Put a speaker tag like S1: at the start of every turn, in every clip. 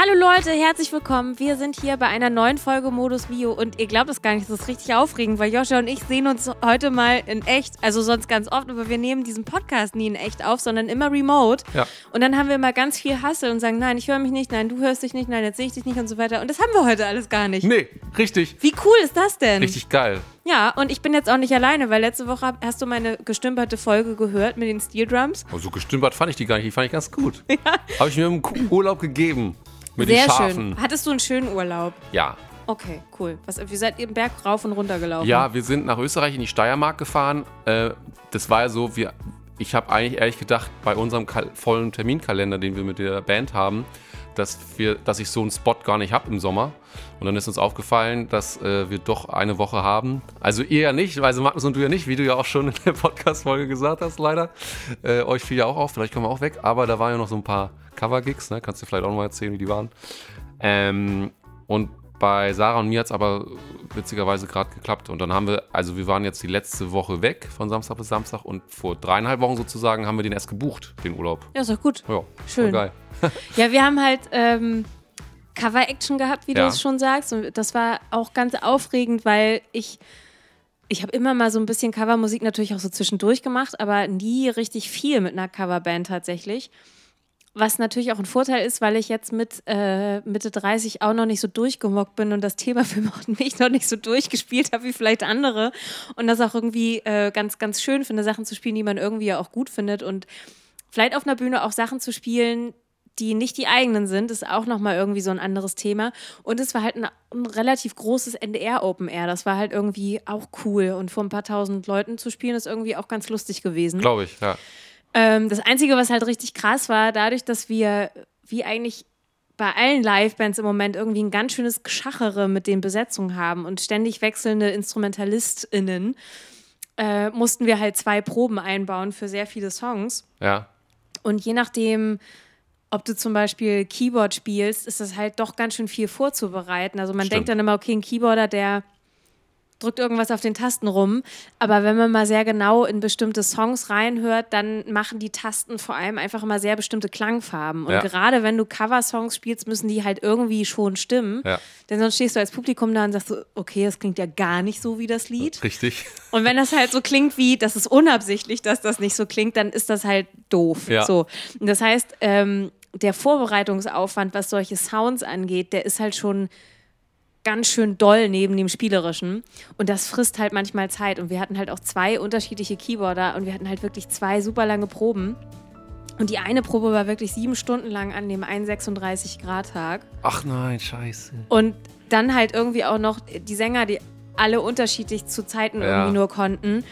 S1: Hallo Leute, herzlich willkommen. Wir sind hier bei einer neuen Folge Modus Mio und ihr glaubt es gar nicht, das ist richtig aufregend, weil Joscha und ich sehen uns heute mal in echt, also sonst ganz oft, aber wir nehmen diesen Podcast nie in echt auf, sondern immer remote.
S2: Ja.
S1: Und dann haben wir immer ganz viel Hassel und sagen, nein, ich höre mich nicht, nein, du hörst dich nicht, nein, jetzt sehe ich dich nicht und so weiter. Und das haben wir heute alles gar nicht.
S2: Nee, richtig.
S1: Wie cool ist das denn?
S2: Richtig geil.
S1: Ja, und ich bin jetzt auch nicht alleine, weil letzte Woche hast du meine gestümperte Folge gehört mit den Steel Drums.
S2: Oh, so gestümpert fand ich die gar nicht. Die fand ich ganz gut. Ja. Habe ich mir im Urlaub gegeben. Mit
S1: Sehr
S2: den Schafen.
S1: schön. Hattest du einen schönen Urlaub?
S2: Ja.
S1: Okay, cool. Was, wie seid ihr den Berg rauf und runter gelaufen?
S2: Ja, wir sind nach Österreich in die Steiermark gefahren. Äh, das war ja so, wir, ich habe eigentlich ehrlich gedacht, bei unserem vollen Terminkalender, den wir mit der Band haben, dass, wir, dass ich so einen Spot gar nicht habe im Sommer. Und dann ist uns aufgefallen, dass äh, wir doch eine Woche haben. Also ihr ja nicht, also Magnus und du ja nicht, wie du ja auch schon in der Podcast-Folge gesagt hast, leider. Äh, euch fiel ja auch auf, vielleicht kommen wir auch weg. Aber da waren ja noch so ein paar Cover-Gigs, ne? kannst du vielleicht auch noch mal erzählen, wie die waren. Ähm, und bei Sarah und mir hat es aber witzigerweise gerade geklappt. Und dann haben wir, also wir waren jetzt die letzte Woche weg, von Samstag bis Samstag. Und vor dreieinhalb Wochen sozusagen haben wir den erst gebucht, den Urlaub.
S1: Ja, ist doch gut.
S2: Ja,
S1: Schön.
S2: Geil.
S1: ja, wir haben halt ähm, Cover-Action gehabt, wie
S2: Ja.
S1: du es schon sagst. Und das war auch ganz aufregend, weil ich. Ich habe immer mal so ein bisschen Covermusik natürlich auch so zwischendurch gemacht, aber nie richtig viel mit einer Coverband tatsächlich. Was natürlich auch ein Vorteil ist, weil ich jetzt mit äh, Mitte 30 auch noch nicht so durchgemockt bin und das Thema für mich noch nicht so durchgespielt habe wie vielleicht andere. Und das auch irgendwie äh, ganz, ganz schön finde, Sachen zu spielen, die man irgendwie ja auch gut findet. Und vielleicht auf einer Bühne auch Sachen zu spielen, die nicht die eigenen sind, ist auch nochmal irgendwie so ein anderes Thema. Und es war halt ein, ein relativ großes NDR Open Air. Das war halt irgendwie auch cool. Und vor ein paar tausend Leuten zu spielen, ist irgendwie auch ganz lustig gewesen.
S2: Glaube ich, ja.
S1: Ähm, das Einzige, was halt richtig krass war, dadurch, dass wir, wie eigentlich bei allen Livebands im Moment, irgendwie ein ganz schönes Geschachere mit den Besetzungen haben und ständig wechselnde InstrumentalistInnen, äh, mussten wir halt zwei Proben einbauen für sehr viele Songs.
S2: Ja.
S1: Und je nachdem, ob du zum Beispiel Keyboard spielst, ist das halt doch ganz schön viel vorzubereiten. Also man
S2: Stimmt.
S1: denkt dann immer, okay, ein Keyboarder, der drückt irgendwas auf den Tasten rum. Aber wenn man mal sehr genau in bestimmte Songs reinhört, dann machen die Tasten vor allem einfach immer sehr bestimmte Klangfarben. Und
S2: Ja.
S1: gerade wenn du Cover-Songs spielst, müssen die halt irgendwie schon stimmen.
S2: Ja.
S1: Denn sonst stehst du als Publikum da und sagst so, okay, das klingt ja gar nicht so wie das Lied.
S2: Richtig.
S1: Und wenn das halt so klingt wie, das ist unabsichtlich, dass das nicht so klingt, dann ist das halt doof.
S2: Ja.
S1: So. Und das heißt, ähm, der Vorbereitungsaufwand, was solche Sounds angeht, der ist halt schon ganz schön doll neben dem Spielerischen. Und das frisst halt manchmal Zeit. Und wir hatten halt auch zwei unterschiedliche Keyboarder und wir hatten halt wirklich zwei super lange Proben. Und die eine Probe war wirklich sieben Stunden lang an dem 1,36-Grad-Tag.
S2: Ach nein, scheiße.
S1: Und dann halt irgendwie auch noch die Sänger, die alle unterschiedlich zu Zeiten
S2: Ja.
S1: irgendwie nur konnten.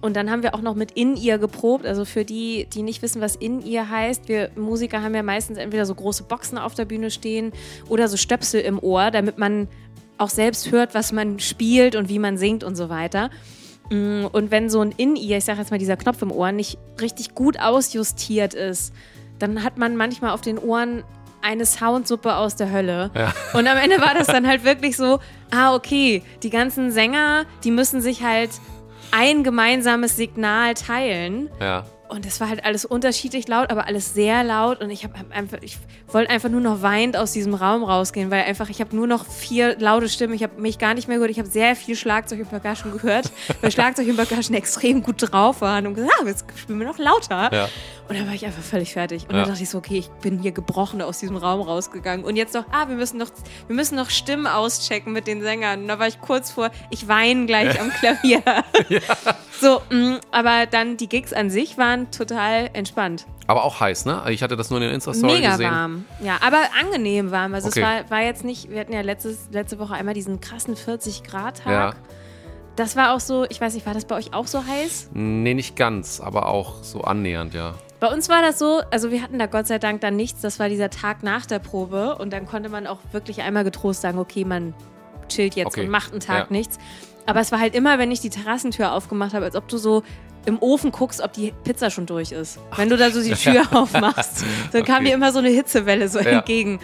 S1: Und dann haben wir auch noch mit In-Ear geprobt. Also für die, die nicht wissen, was In-Ear heißt, wir Musiker haben ja meistens entweder so große Boxen auf der Bühne stehen oder so Stöpsel im Ohr, damit man auch selbst hört, was man spielt und wie man singt und so weiter. Mm, Und wenn so ein In-Ear, ich sage jetzt mal dieser Knopf im Ohr, nicht richtig gut ausjustiert ist, dann hat man manchmal auf den Ohren eine Soundsuppe aus der Hölle. Und am Ende war das dann halt wirklich so, ah, okay, die ganzen Sänger, die müssen sich halt ein gemeinsames Signal teilen.
S2: Ja.
S1: Und das war halt alles unterschiedlich laut, aber alles sehr laut. Und ich habe einfach, ich wollte einfach nur noch weinend aus diesem Raum rausgehen, weil einfach, ich habe nur noch vier laute Stimmen. Ich habe mich gar nicht mehr gehört. Ich habe sehr viel Schlagzeug und Percussion gehört, weil Schlagzeug und Percussion extrem gut drauf waren und gesagt, ah, jetzt spielen wir noch lauter.
S2: Ja.
S1: Und dann war ich einfach völlig fertig. Und
S2: Ja.
S1: dann dachte ich so, okay, ich bin hier gebrochen aus diesem Raum rausgegangen. Und jetzt noch, ah, wir müssen noch, wir müssen noch Stimmen auschecken mit den Sängern. Und da war ich kurz vor, ich weine gleich am Klavier. So, mh, aber dann die Gigs an sich waren total entspannt.
S2: Aber auch heiß, ne? Ich hatte das nur in den Insta-Story
S1: Mega
S2: gesehen.
S1: warm. Ja, aber angenehm warm. Also
S2: Okay.
S1: es war, war jetzt nicht, wir hatten ja letztes, letzte Woche einmal diesen krassen 40-Grad-Tag.
S2: Ja.
S1: Das war auch so, ich weiß nicht, war das bei euch auch so heiß?
S2: Nee, nicht ganz, aber auch so annähernd, ja.
S1: Bei uns war das so, also wir hatten da Gott sei Dank dann nichts. Das war dieser Tag nach der Probe und dann konnte man auch wirklich einmal getrost sagen, okay, man chillt jetzt
S2: Okay.
S1: und macht einen Tag
S2: Ja.
S1: nichts. Aber es war halt immer, wenn ich die Terrassentür aufgemacht habe, als ob du so im Ofen guckst, ob die Pizza schon durch ist. Wenn du da so die Tür aufmachst, dann kam
S2: Okay.
S1: dir immer so eine Hitzewelle so
S2: Ja.
S1: entgegen.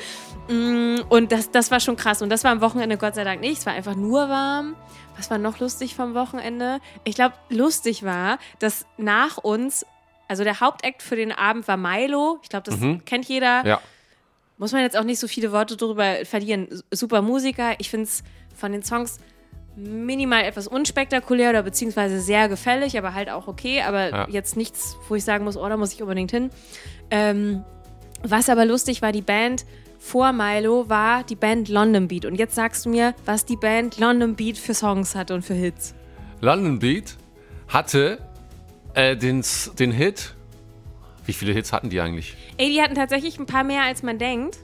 S1: Mm, Und das, das war schon krass. Und das war am Wochenende Gott sei Dank nicht. Es war einfach nur warm. Was war noch lustig vom Wochenende? Ich glaube, lustig war, dass nach uns, also der Hauptakt für den Abend war Milo. Ich glaube, das kennt jeder.
S2: Ja.
S1: Muss man jetzt auch nicht so viele Worte darüber verlieren. Super Musiker. Ich finde es von den Songs minimal etwas unspektakulär oder beziehungsweise sehr gefällig, aber halt auch okay. Aber
S2: Ja.
S1: jetzt nichts, wo ich sagen muss, oh, da muss ich unbedingt hin. Ähm, was aber lustig war, die Band vor Milo war die Band London Beat. Und jetzt sagst du mir, was die Band London Beat für Songs hatte und für Hits.
S2: London Beat hatte äh, den, den Hit. Wie viele Hits hatten die eigentlich?
S1: Ey, die hatten tatsächlich ein paar mehr, als man denkt.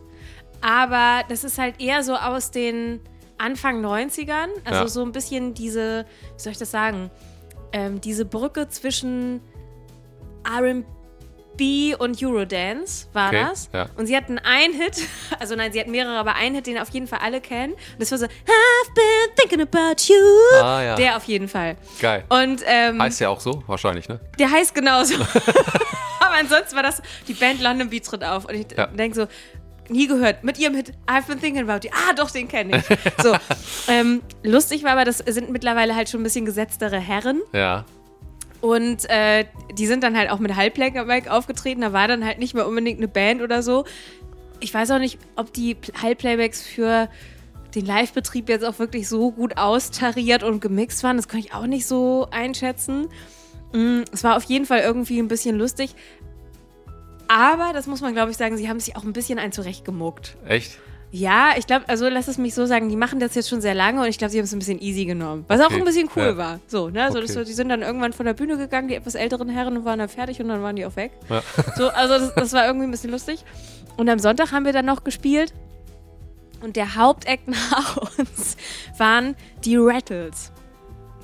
S1: Aber das ist halt eher so aus den Anfang 90ern. Also
S2: Ja.
S1: so ein bisschen diese, wie soll ich das sagen? Ähm, diese Brücke zwischen RB und Eurodance war
S2: Okay,
S1: das.
S2: ja.
S1: Und sie hatten einen Hit, also nein, sie hatten mehrere, aber einen Hit, den auf jeden Fall alle kennen. Und das war so, I've been thinking about you.
S2: Ah, ja.
S1: Der auf jeden Fall.
S2: Geil.
S1: Und ähm,
S2: Heißt ja auch so, wahrscheinlich, ne?
S1: der heißt genauso. Aber ansonsten war das, die Band London Beat tritt auf. Und ich denke so, nie gehört. Mit ihrem Hit I've been thinking about you. Ah, doch, den kenne ich. So, ähm, lustig war aber, das sind mittlerweile halt schon ein bisschen gesetztere Herren.
S2: Ja.
S1: Und äh, die sind dann halt auch mit Halbplayback aufgetreten. Da war dann halt nicht mehr unbedingt eine Band oder so. Ich weiß auch nicht, ob die Pl- Halbplaybacks für den Live-Betrieb jetzt auch wirklich so gut austariert und gemixt waren. Das kann ich auch nicht so einschätzen. Mm, Es war auf jeden Fall irgendwie ein bisschen lustig. Aber, das muss man glaube ich sagen, sie haben sich auch ein bisschen ein zurechtgemuckt.
S2: Echt?
S1: Ja, ich glaube, also lass es mich so sagen, die machen das jetzt schon sehr lange und ich glaube, sie haben es ein bisschen easy genommen. Was auch
S2: Okay,
S1: ein bisschen cool
S2: ja.
S1: war. So, ne? Also das,
S2: Okay.
S1: so, die sind dann irgendwann von der Bühne gegangen, die etwas älteren Herren und waren dann fertig und dann waren die auch weg.
S2: Ja.
S1: So, also das, das war irgendwie ein bisschen lustig. Und am Sonntag haben wir dann noch gespielt und der Hauptakt nach uns waren die Rattles.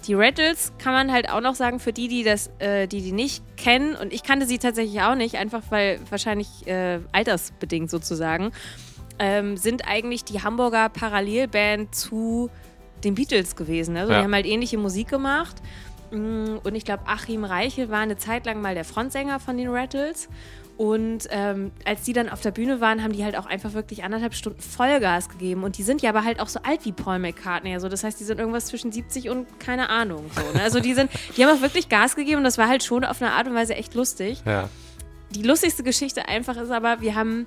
S1: Die Rattles kann man halt auch noch sagen für die, die das, äh, die die nicht kennen. Und ich kannte sie tatsächlich auch nicht, einfach weil wahrscheinlich äh, altersbedingt sozusagen. Ähm, sind eigentlich die Hamburger Parallelband zu den Beatles gewesen. Also
S2: Ja.
S1: die haben halt ähnliche Musik gemacht. Mm, Und ich glaube, Achim Reichel war eine Zeit lang mal der Frontsänger von den Rattles. Und ähm, als die dann auf der Bühne waren, haben die halt auch einfach wirklich anderthalb Stunden Vollgas gegeben. Und die sind ja aber halt auch so alt wie Paul McCartney. Also das heißt, die sind irgendwas zwischen 70 und keine Ahnung. So, ne? Also die sind, die haben auch wirklich Gas gegeben und das war halt schon auf eine Art und Weise echt lustig.
S2: Ja.
S1: Die lustigste Geschichte einfach ist aber, wir haben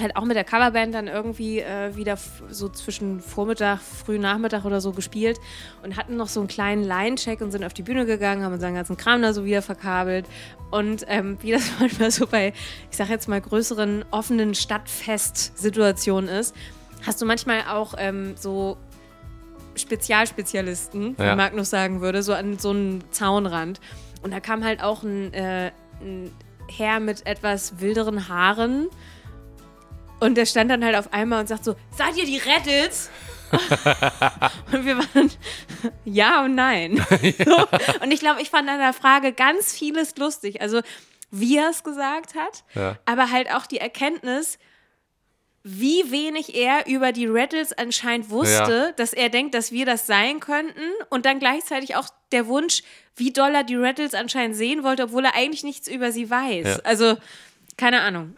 S1: halt auch mit der Coverband dann irgendwie äh, wieder so zwischen Vormittag, früh Nachmittag oder so gespielt und hatten noch so einen kleinen Line-Check und sind auf die Bühne gegangen, haben unseren ganzen Kram da so wieder verkabelt. Und ähm, wie das manchmal so bei, ich sag jetzt mal, größeren offenen Stadtfest-Situationen ist, hast du manchmal auch ähm, so Spezialspezialisten, wie
S2: Ja.
S1: Magnus sagen würde, so an so einen Zaunrand. Und da kam halt auch ein, äh, ein Herr mit etwas wilderen Haaren. Und der stand dann halt auf einmal und sagt so, seid ihr die Reddits? und wir waren ja und nein. so. Und ich glaube, ich fand an der Frage ganz vieles lustig. Also, wie er es gesagt hat,
S2: Ja.
S1: aber halt auch die Erkenntnis, wie wenig er über die Rattles anscheinend wusste,
S2: Ja.
S1: dass er denkt, dass wir das sein könnten und dann gleichzeitig auch der Wunsch, wie doll er die Rattles anscheinend sehen wollte, obwohl er eigentlich nichts über sie weiß.
S2: Ja.
S1: Also, keine Ahnung.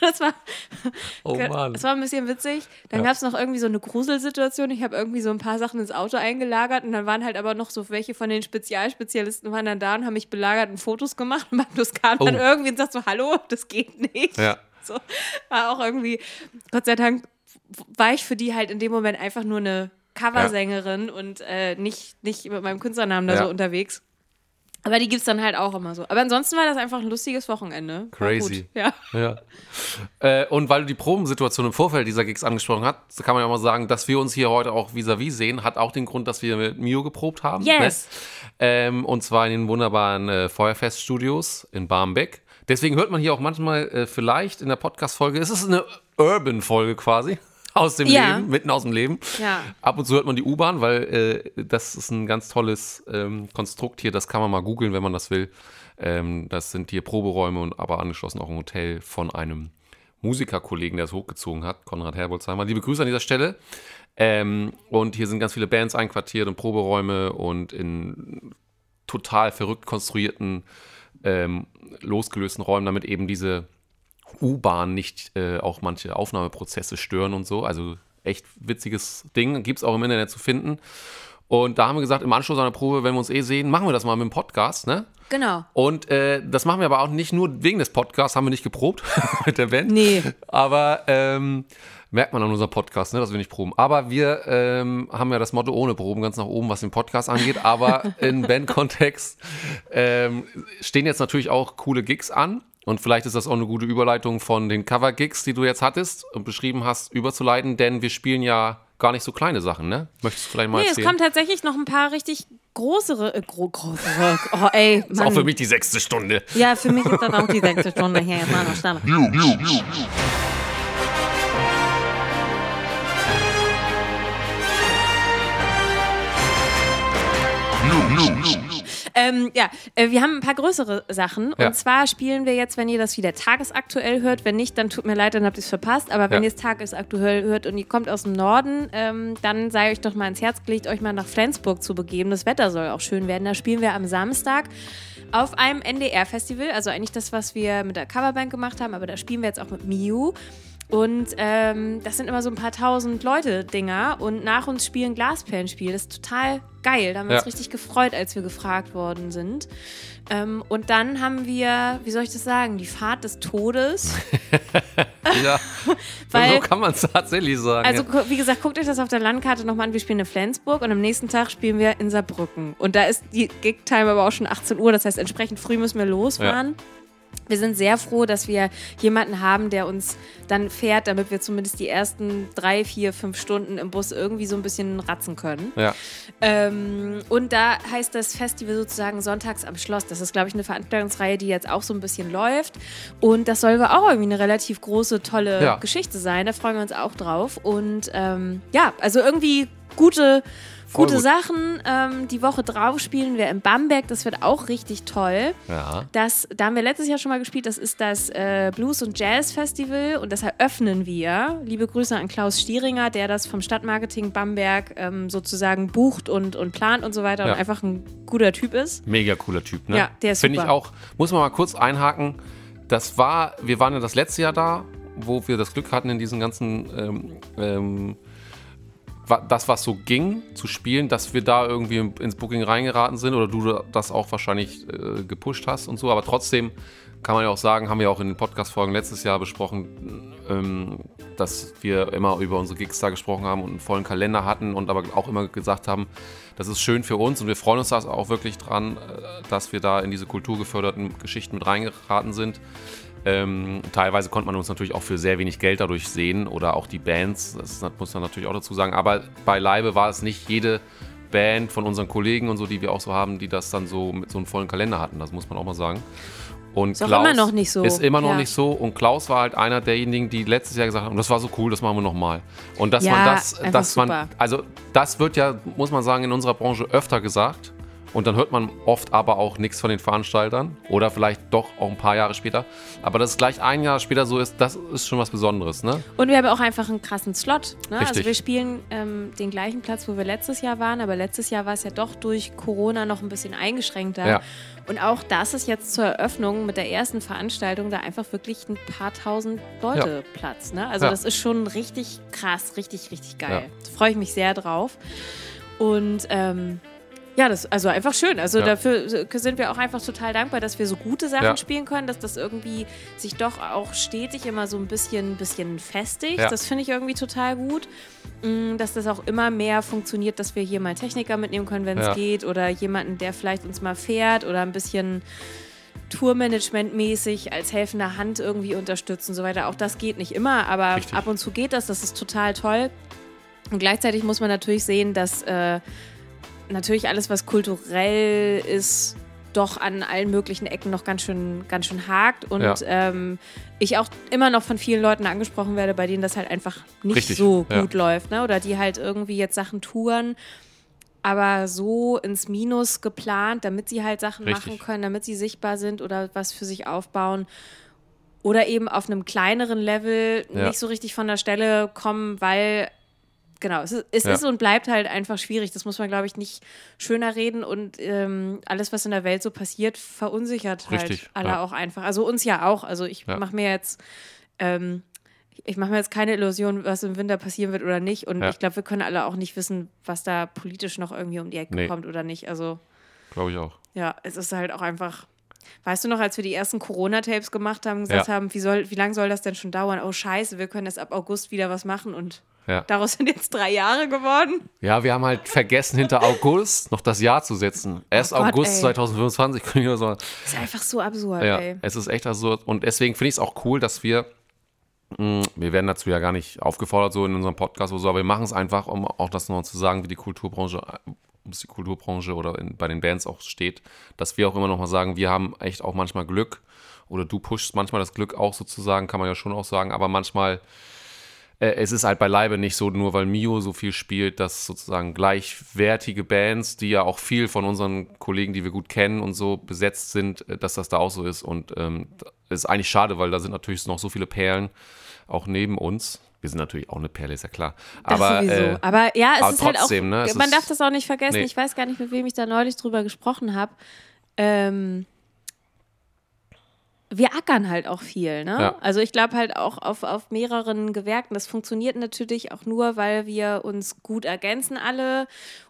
S1: das war,
S2: Oh Mann.
S1: das war ein bisschen witzig. Dann
S2: Ja.
S1: gab es noch irgendwie so eine Gruselsituation. Ich habe irgendwie so ein paar Sachen ins Auto eingelagert und dann waren halt aber noch so welche von den Spezialspezialisten waren dann da und haben mich belagert und Fotos gemacht. Und Magnus kam dann
S2: Oh.
S1: irgendwie und sagt so, hallo, das geht nicht.
S2: Ja.
S1: So, war auch irgendwie, Gott sei Dank war ich für die halt in dem Moment einfach nur eine Coversängerin und äh, nicht, nicht mit meinem Künstlernamen da
S2: Ja.
S1: so unterwegs. Aber die gibt es dann halt auch immer so. Aber ansonsten war das einfach ein lustiges Wochenende.
S2: Crazy.
S1: Ja.
S2: Ja. Äh, und weil du die Probensituation im Vorfeld dieser Gigs angesprochen hast, kann man ja mal sagen, dass wir uns hier heute auch vis-à-vis sehen, hat auch den Grund, dass wir mit Mio geprobt haben.
S1: Yes.
S2: Ne? Ähm, und zwar in den wunderbaren äh, Feuerfest-Studios in Barmbek. Deswegen hört man hier auch manchmal äh, vielleicht in der Podcast-Folge, es ist eine Urban-Folge quasi. Aus dem
S1: Ja.
S2: Leben, mitten aus dem Leben.
S1: Ja.
S2: Ab und zu hört man die U-Bahn, weil äh, das ist ein ganz tolles ähm, Konstrukt hier. Das kann man mal googeln, wenn man das will. Ähm, das sind hier Proberäume und aber angeschlossen auch ein Hotel von einem Musikerkollegen, der es hochgezogen hat, Konrad Herbolzheimer. Liebe Grüße an dieser Stelle. Ähm, und hier sind ganz viele Bands einquartiert und Proberäume und in total verrückt konstruierten, ähm, losgelösten Räumen, damit eben diese U-Bahn nicht äh, auch manche Aufnahmeprozesse stören und so. Also echt witziges Ding, gibt es auch im Internet zu finden. Und da haben wir gesagt, im Anschluss an der Probe, wenn wir uns eh sehen, machen wir das mal mit dem Podcast, ne?
S1: Genau.
S2: Und äh, das machen wir aber auch nicht nur wegen des Podcasts, haben wir nicht geprobt mit der Band.
S1: Nee.
S2: Aber ähm, merkt man an unserem Podcast, ne, dass wir nicht proben. Aber wir ähm, haben ja das Motto ohne Proben ganz nach oben, was den Podcast angeht. Aber in Bandkontext ähm, stehen jetzt natürlich auch coole Gigs an. Und vielleicht ist das auch eine gute Überleitung von den Cover-Gigs, die du jetzt hattest und beschrieben hast, überzuleiten, denn wir spielen ja gar nicht so kleine Sachen, ne? Möchtest du vielleicht mal
S1: Nee,
S2: erzählen?
S1: es kommen tatsächlich noch ein paar richtig größere, äh, gro größere, oh ey,
S2: ist auch
S1: Mann.
S2: für mich die sechste Stunde.
S1: Ja, für mich ist das auch die sechste Stunde hier. Jetzt mal noch schneller. Ähm, ja, äh, wir haben ein paar größere Sachen.
S2: Ja.
S1: Und zwar spielen wir jetzt, wenn ihr das wieder tagesaktuell hört. Wenn nicht, dann tut mir leid, dann habt ihr es verpasst. Aber wenn
S2: Ja.
S1: ihr es tagesaktuell hört und ihr kommt aus dem Norden, ähm, dann sei euch doch mal ins Herz gelegt, euch mal nach Flensburg zu begeben. Das Wetter soll auch schön werden. Da spielen wir am Samstag auf einem NDR-Festival. Also eigentlich das, was wir mit der Coverband gemacht haben. Aber da spielen wir jetzt auch mit Miu. Und ähm, das sind immer so ein paar tausend Leute Dinger und nach uns spielen Glasperlenspiel. Das ist total geil. Da haben wir
S2: Ja.
S1: uns richtig gefreut, als wir gefragt worden sind. Ähm, und dann haben wir, wie soll ich das sagen, die Fahrt des Todes.
S2: Ja,
S1: Weil-
S2: so kann man es tatsächlich sagen.
S1: Also,
S2: ja.
S1: wie gesagt, guckt euch das auf der Landkarte nochmal an. Wir spielen in Flensburg und am nächsten Tag spielen wir in Saarbrücken. Und da ist die Gig-Time aber auch schon 18 Uhr. Das heißt, entsprechend früh müssen wir losfahren. Wir sind sehr froh, dass wir jemanden haben, der uns dann fährt, damit wir zumindest die ersten drei, vier, fünf Stunden im Bus irgendwie so ein bisschen ratzen können.
S2: ja.
S1: Ähm, und da heißt das Festival sozusagen Sonntags am Schloss. Das ist, glaube ich, eine Veranstaltungsreihe, die jetzt auch so ein bisschen läuft. Und das soll auch irgendwie eine relativ große, tolle
S2: Ja.
S1: Geschichte sein. Da freuen wir uns auch drauf. Und ähm, ja, also irgendwie gute,
S2: Voll
S1: gute
S2: gut.
S1: Sachen. Ähm, die Woche drauf spielen wir in Bamberg. Das wird auch richtig toll.
S2: ja.
S1: Das, da haben wir letztes Jahr schon mal gespielt. Das ist das äh, Blues- und Jazz-Festival und das eröffnen wir. Liebe Grüße an Klaus Stieringer, der das vom Stadtmarketing Bamberg ähm, sozusagen bucht und, und plant und so weiter
S2: Ja.
S1: und einfach ein guter Typ ist.
S2: Mega cooler Typ, ne?
S1: Ja, der ist
S2: Finde ich auch, muss man mal kurz einhaken. Das war, wir waren ja das letzte Jahr da, wo wir das Glück hatten, in diesen ganzen, ähm, ähm, das, was so ging, zu spielen, dass wir da irgendwie ins Booking reingeraten sind oder du das auch wahrscheinlich äh, gepusht hast und so. Aber trotzdem kann man ja auch sagen, haben wir auch in den Podcast-Folgen letztes Jahr besprochen, ähm, dass wir immer über unsere Gigs da gesprochen haben und einen vollen Kalender hatten und aber auch immer gesagt haben, das ist schön für uns und wir freuen uns da auch wirklich dran, äh, dass wir da in diese kulturgeförderten Geschichten mit reingeraten sind. Ähm, teilweise konnte man uns natürlich auch für sehr wenig Geld dadurch sehen oder auch die Bands, das muss man natürlich auch dazu sagen. Aber beileibe war es nicht jede Band von unseren Kollegen und so, die wir auch so haben, die das dann so mit so einem vollen Kalender hatten. Das muss man auch mal sagen. Und
S1: Ist auch immer noch nicht so.
S2: Ist immer noch
S1: Ja.
S2: nicht so. Und Klaus war halt einer derjenigen, die letztes Jahr gesagt haben, das war so cool, das machen wir nochmal. Und dass
S1: Ja,
S2: man das, dass man,
S1: super.
S2: also das wird ja, muss man sagen, in unserer Branche öfter gesagt. Und dann hört man oft aber auch nichts von den Veranstaltern oder vielleicht doch auch ein paar Jahre später. Aber dass es gleich ein Jahr später so ist, das ist schon was Besonderes, ne?
S1: Und wir haben auch einfach einen krassen Slot. Ne? Also wir spielen ähm, den gleichen Platz, wo wir letztes Jahr waren, aber letztes Jahr war es ja doch durch Corona noch ein bisschen eingeschränkter.
S2: Ja.
S1: Und auch das ist jetzt zur Eröffnung mit der ersten Veranstaltung da einfach wirklich ein paar tausend Leute Platz. Ne? Also
S2: Ja.
S1: das ist schon richtig krass, richtig, richtig geil.
S2: Ja.
S1: Da freue ich mich sehr drauf. Und ähm, ja, das also einfach schön. Also
S2: Ja.
S1: dafür sind wir auch einfach total dankbar, dass wir so gute Sachen
S2: Ja.
S1: spielen können, dass das irgendwie sich doch auch stetig immer so ein bisschen, bisschen festigt.
S2: Ja.
S1: Das finde ich irgendwie total gut. Mm, Dass das auch immer mehr funktioniert, dass wir hier mal Techniker mitnehmen können, wenn es geht, oder jemanden, der vielleicht uns mal fährt oder ein bisschen Tourmanagement-mäßig als helfende Hand irgendwie unterstützen und so weiter. Auch das geht nicht immer, aber
S2: Richtig.
S1: ab und zu geht das. Das ist total toll. Und gleichzeitig muss man natürlich sehen, dass äh, natürlich alles, was kulturell ist, doch an allen möglichen Ecken noch ganz schön, ganz schön hakt. Und
S2: Ja.
S1: ähm, ich auch immer noch von vielen Leuten angesprochen werde, bei denen das halt einfach nicht
S2: Richtig,
S1: so
S2: ja.
S1: gut läuft. Ne? Oder die halt irgendwie jetzt Sachen touren, aber so ins Minus geplant, damit sie halt Sachen
S2: Richtig.
S1: machen können, damit sie sichtbar sind oder was für sich aufbauen. Oder eben auf einem kleineren Level
S2: Ja.
S1: nicht so richtig von der Stelle kommen, weil genau, es, ist, es
S2: Ja.
S1: ist und bleibt halt einfach schwierig. Das muss man, glaube ich, nicht schöner reden und ähm, alles, was in der Welt so passiert, verunsichert halt
S2: Richtig,
S1: alle
S2: ja.
S1: auch einfach. Also uns ja auch. Also ich
S2: Ja.
S1: mache mir jetzt, ähm, ich mache mir jetzt keine Illusion, was im Winter passieren wird oder nicht. Und ich glaube, wir können alle auch nicht wissen, was da politisch noch irgendwie um die Ecke
S2: Nee.
S1: kommt oder nicht. Also
S2: Glaube ich auch.
S1: ja, es ist halt auch einfach. Weißt du noch, als wir die ersten Corona-Tapes gemacht haben, gesagt haben, wie, soll, wie lange soll das denn schon dauern? Oh, scheiße, wir können jetzt ab August wieder was machen und
S2: Ja.
S1: daraus sind jetzt drei Jahre geworden.
S2: Ja, wir haben halt vergessen, hinter August noch das Jahr zu setzen. Erst
S1: Oh Gott,
S2: August
S1: ey.
S2: 2025 können wir so.
S1: Das ist einfach so absurd,
S2: Ja,
S1: ey.
S2: es ist echt absurd. Und deswegen finde ich es auch cool, dass wir, mh, wir werden dazu ja gar nicht aufgefordert, so in unserem Podcast oder so, aber wir machen es einfach, um auch das noch zu sagen, wie die Kulturbranche, um es die Kulturbranche oder in, bei den Bands auch steht, dass wir auch immer noch mal sagen, wir haben echt auch manchmal Glück oder du pushst manchmal das Glück auch sozusagen, kann man ja schon auch sagen, aber manchmal äh, es ist halt beileibe nicht so, nur weil Mio so viel spielt, dass sozusagen gleichwertige Bands, die ja auch viel von unseren Kollegen, die wir gut kennen und so besetzt sind, äh, dass das da auch so ist. Und ähm, ist eigentlich schade, weil da sind natürlich noch so viele Perlen auch neben uns. Wir sind natürlich auch eine Perle, ist ja klar. Aber, äh,
S1: aber ja, es
S2: aber
S1: ist halt auch,
S2: trotzdem, ne, es
S1: man
S2: ist-
S1: darf das auch nicht vergessen.
S2: Nee.
S1: Ich weiß gar nicht, mit wem ich da neulich drüber gesprochen habe. Ähm, wir ackern halt auch viel, ne?
S2: Ja.
S1: Also ich glaube halt auch auf, auf mehreren Gewerken. Das funktioniert natürlich auch nur, weil wir uns gut ergänzen alle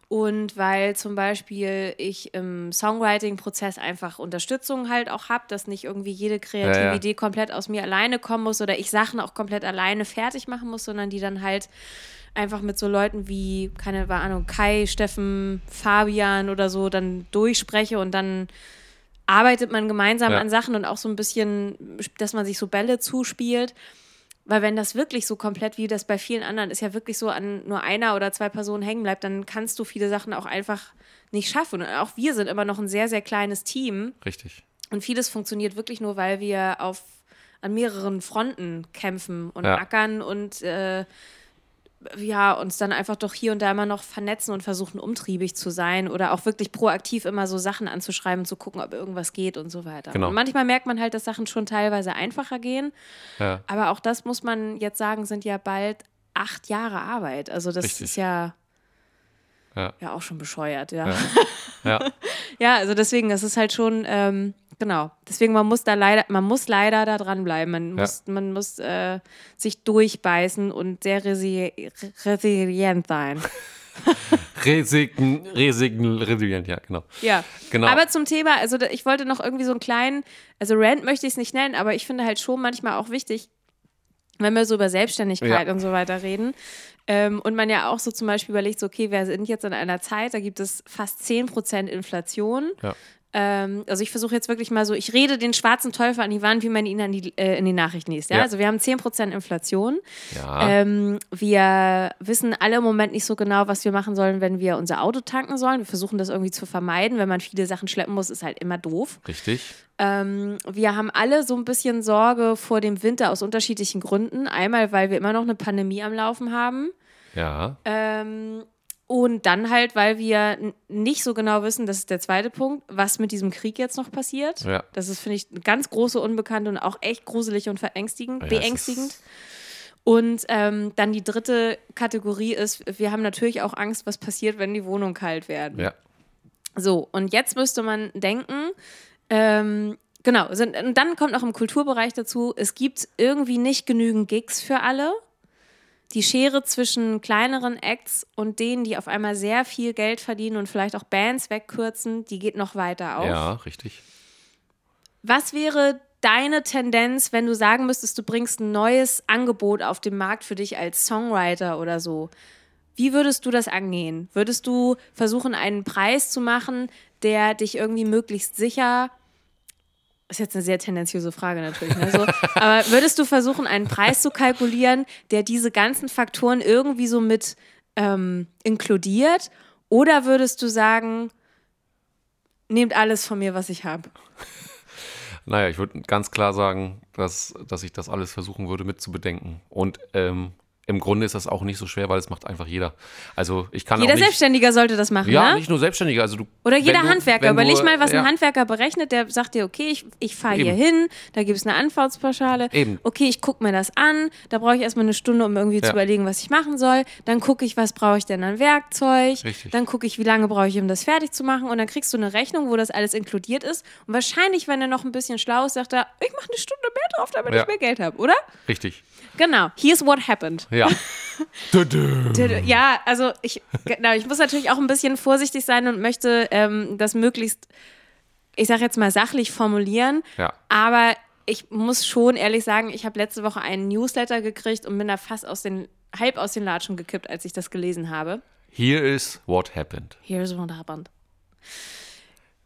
S1: und weil zum Beispiel ich im Songwriting-Prozess einfach Unterstützung halt auch habe, dass nicht irgendwie jede kreative
S2: Ja, ja.
S1: Idee komplett aus mir alleine kommen muss oder ich Sachen auch komplett alleine fertig machen muss, sondern die dann halt einfach mit so Leuten wie, keine Ahnung, Kai, Steffen, Fabian oder so dann durchspreche und dann arbeitet man gemeinsam
S2: Ja.
S1: an Sachen und auch so ein bisschen, dass man sich so Bälle zuspielt. Weil wenn das wirklich so komplett wie das bei vielen anderen ist, ja wirklich so an nur einer oder zwei Personen hängen bleibt, dann kannst du viele Sachen auch einfach nicht schaffen. Und auch wir sind immer noch ein sehr, sehr kleines Team.
S2: richtig.
S1: Und vieles funktioniert wirklich nur, weil wir auf, an mehreren Fronten kämpfen und
S2: Ja.
S1: ackern und äh, ja, uns dann einfach doch hier und da immer noch vernetzen und versuchen, umtriebig zu sein oder auch wirklich proaktiv immer so Sachen anzuschreiben, zu gucken, ob irgendwas geht und so weiter.
S2: Genau.
S1: Und manchmal merkt man halt, dass Sachen schon teilweise einfacher gehen.
S2: Ja.
S1: Aber auch das muss man jetzt sagen, sind ja bald acht Jahre Arbeit. Also das
S2: Richtig.
S1: ist ja,
S2: Ja.
S1: ja auch schon bescheuert, ja.
S2: Ja. Ja.
S1: Ja, also deswegen, das ist halt schon, ähm, genau. Deswegen, man muss da leider, man muss leider da dranbleiben. Man
S2: Ja.
S1: muss, man muss äh, sich durchbeißen und sehr resi resilient sein.
S2: Resign, resign, resilient, ja, genau.
S1: Ja.
S2: Genau.
S1: Aber zum Thema, also ich wollte noch irgendwie so einen kleinen, also Rant möchte ich es nicht nennen, aber ich finde halt schon manchmal auch wichtig, wenn wir so über Selbstständigkeit
S2: Ja.
S1: und so weiter reden. Ähm, und man ja auch so zum Beispiel überlegt, so, okay, wir sind jetzt in einer Zeit, da gibt es fast 10% Inflation.
S2: Ja.
S1: Ähm, also ich versuche jetzt wirklich mal so, ich rede den schwarzen Teufel an die Wand, wie man ihn an die, äh, in die Nachrichten liest. Ja?
S2: Ja.
S1: Also wir haben 10% Inflation.
S2: Ja.
S1: Ähm, wir wissen alle im Moment nicht so genau, was wir machen sollen, wenn wir unser Auto tanken sollen. Wir versuchen das irgendwie zu vermeiden. Wenn man viele Sachen schleppen muss, ist halt immer doof.
S2: Richtig.
S1: Ähm, wir haben alle so ein bisschen Sorge vor dem Winter aus unterschiedlichen Gründen. Einmal, weil wir immer noch eine Pandemie am Laufen haben.
S2: Ja.
S1: Ähm, und dann halt, weil wir nicht so genau wissen, das ist der zweite Punkt, was mit diesem Krieg jetzt noch passiert.
S2: Ja.
S1: Das ist, finde ich, eine ganz große Unbekannte und auch echt gruselig und verängstigend,
S2: Ja,
S1: beängstigend. Und ähm, dann die dritte Kategorie ist, wir haben natürlich auch Angst, was passiert, wenn die Wohnungen kalt werden.
S2: Ja.
S1: So, und jetzt müsste man denken, ähm, genau, und dann kommt noch im Kulturbereich dazu, es gibt irgendwie nicht genügend Gigs für alle. Die Schere zwischen kleineren Acts und denen, die auf einmal sehr viel Geld verdienen und vielleicht auch Bands wegkürzen, die geht noch weiter auf.
S2: Ja, richtig.
S1: Was wäre deine Tendenz, wenn du sagen müsstest, du bringst ein neues Angebot auf den Markt für dich als Songwriter oder so? Wie würdest du das angehen? Würdest du versuchen, einen Preis zu machen, der dich irgendwie möglichst sicher. Ist jetzt eine sehr tendenziöse Frage natürlich. Ne? So, aber würdest du versuchen, einen Preis zu kalkulieren, der diese ganzen Faktoren irgendwie so mit ähm, inkludiert? Oder würdest du sagen, nehmt alles von mir, was ich habe?
S2: Naja, ich würde ganz klar sagen, dass, dass ich das alles versuchen würde mit zu bedenken. Und ähm, im Grunde ist das auch nicht so schwer, weil es macht einfach jeder. Also ich kann
S1: Jeder
S2: auch nicht,
S1: Selbstständiger sollte das machen,
S2: Ja,
S1: ne?
S2: nicht nur Selbstständiger. Also du,
S1: Oder jeder
S2: du-
S1: Handwerker.
S2: wenn du-
S1: Überleg mal, was
S2: ja,
S1: ein Handwerker berechnet. Der sagt dir, okay, ich, ich fahre hier hin, da gibt es eine Anfahrtspauschale.
S2: Eben.
S1: Okay, ich gucke mir das an. Da brauche ich erstmal eine Stunde, um irgendwie zu
S2: Ja.
S1: überlegen, was ich machen soll. Dann gucke ich, was brauche ich denn an Werkzeug.
S2: Richtig.
S1: Dann gucke ich, wie lange brauche ich, um das fertig zu machen. Und dann kriegst du eine Rechnung, wo das alles inkludiert ist. Und wahrscheinlich, wenn er noch ein bisschen schlau ist, sagt er, ich mache eine Stunde mehr drauf, damit
S2: Ja.
S1: ich mehr Geld habe, oder?
S2: Richtig.
S1: Genau. Here's what happened.
S2: Ja.
S1: Ja, also ich, genau, ich muss natürlich auch ein bisschen vorsichtig sein und möchte ähm, das möglichst, ich sage jetzt mal sachlich formulieren.
S2: Ja.
S1: Aber ich muss schon ehrlich sagen, ich habe letzte Woche einen Newsletter gekriegt und bin da fast aus den, halb aus den Latschen gekippt, als ich das gelesen habe.
S2: Here is what happened.
S1: Here's what happened.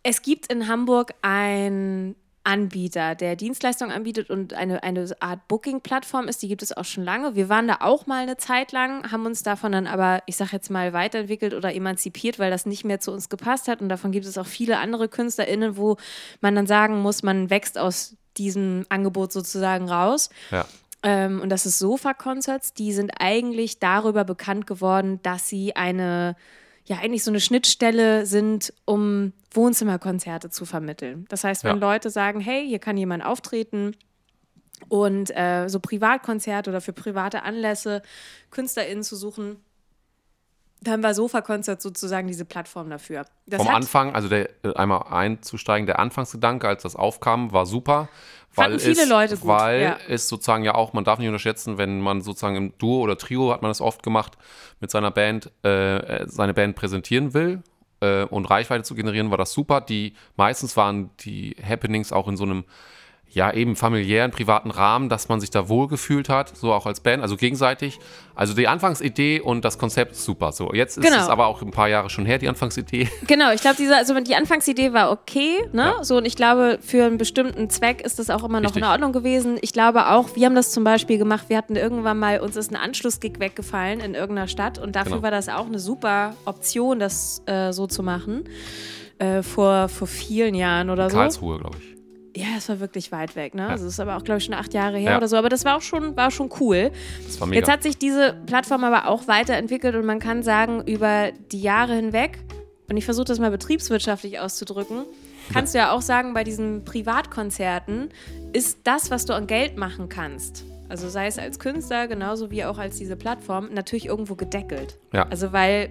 S1: Es gibt in Hamburg einen Anbieter, der Dienstleistungen anbietet und eine, eine Art Booking-Plattform ist. Die gibt es auch schon lange. Wir waren da auch mal eine Zeit lang, haben uns davon dann aber, ich sag jetzt mal, weiterentwickelt oder emanzipiert, weil das nicht mehr zu uns gepasst hat. Und davon gibt es auch viele andere KünstlerInnen, wo man dann sagen muss, man wächst aus diesem Angebot sozusagen raus.
S2: Ja.
S1: Ähm, und das ist Sofa-Concerts. Die sind eigentlich darüber bekannt geworden, dass sie eine, ja, eigentlich so eine Schnittstelle sind, um Wohnzimmerkonzerte zu vermitteln. Das heißt, wenn
S2: Ja.
S1: Leute sagen, hey, hier kann jemand auftreten und äh, so Privatkonzerte oder für private Anlässe KünstlerInnen zu suchen, dann war Sofa-Concert sozusagen diese Plattform dafür. Das
S2: Vom Anfang, also der, äh, einmal einzusteigen, der Anfangsgedanke, als das aufkam, war super. Weil
S1: Fanden viele
S2: es,
S1: Leute gut,
S2: Weil
S1: ja.
S2: es sozusagen ja auch, man darf nicht unterschätzen, wenn man sozusagen im Duo oder Trio, hat man das oft gemacht, mit seiner Band, äh, äh, seine Band präsentieren will äh, und Reichweite zu generieren, war das super. Die meistens waren die Happenings auch in so einem ja, eben familiären, privaten Rahmen, dass man sich da wohlgefühlt hat, so auch als Band, also gegenseitig. Also die Anfangsidee und das Konzept ist super. So, jetzt ist
S1: Genau.
S2: es aber auch ein paar Jahre schon her, die Anfangsidee.
S1: Genau, ich glaube, diese, also die Anfangsidee war okay, ne?
S2: Ja.
S1: So, und ich glaube, für einen bestimmten Zweck ist das auch immer noch
S2: Richtig.
S1: in Ordnung gewesen. Ich glaube auch, wir haben das zum Beispiel gemacht, wir hatten irgendwann mal, uns ist ein Anschlussgig weggefallen in irgendeiner Stadt und dafür
S2: Genau.
S1: war das auch eine super Option, das äh, so zu machen. Äh, vor, vor vielen Jahren oder so.
S2: Karlsruhe, glaube ich.
S1: Ja, es war wirklich weit weg, ne? Also es ist aber auch, glaube ich, schon acht Jahre her
S2: Ja.
S1: oder so. Aber das war auch schon, war schon cool.
S2: Das war mega.
S1: Jetzt hat sich diese Plattform aber auch weiterentwickelt und man kann sagen, über die Jahre hinweg, und ich versuche das mal betriebswirtschaftlich auszudrücken, kannst du ja auch sagen, bei diesen Privatkonzerten ist das, was du an Geld machen kannst, also sei es als Künstler genauso wie auch als diese Plattform, natürlich irgendwo gedeckelt.
S2: Ja.
S1: Also weil,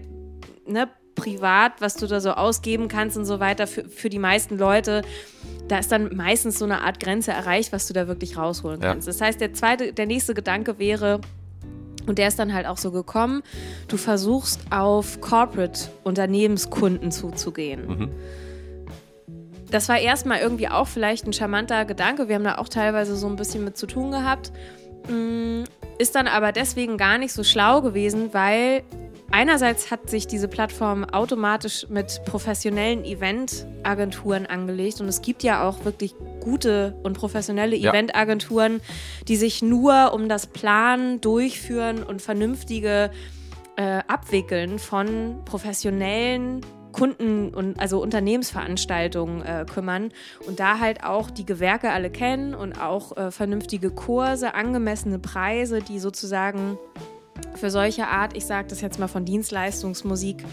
S1: ne, privat, was du da so ausgeben kannst und so weiter, für, für die meisten Leute, da ist dann meistens so eine Art Grenze erreicht, was du da wirklich rausholen
S2: Ja.
S1: kannst. Das heißt, der zweite, der nächste Gedanke wäre, und der ist dann halt auch so gekommen, du versuchst auf Corporate Unternehmenskunden zuzugehen.
S2: Mhm.
S1: Das war erstmal irgendwie auch vielleicht ein charmanter Gedanke. Wir haben da auch teilweise so ein bisschen mit zu tun gehabt. Mm, Ist dann aber deswegen gar nicht so schlau gewesen, weil einerseits hat sich diese Plattform automatisch mit professionellen Eventagenturen angelegt und es gibt ja auch wirklich gute und professionelle
S2: Ja.
S1: Eventagenturen, die sich nur um das Planen, Durchführen und vernünftige äh, Abwickeln von professionellen Kunden und also Unternehmensveranstaltungen äh, kümmern und da halt auch die Gewerke alle kennen und auch äh, vernünftige Kurse, angemessene Preise, die sozusagen für solche Art, ich sage das jetzt mal von Dienstleistungsmusik,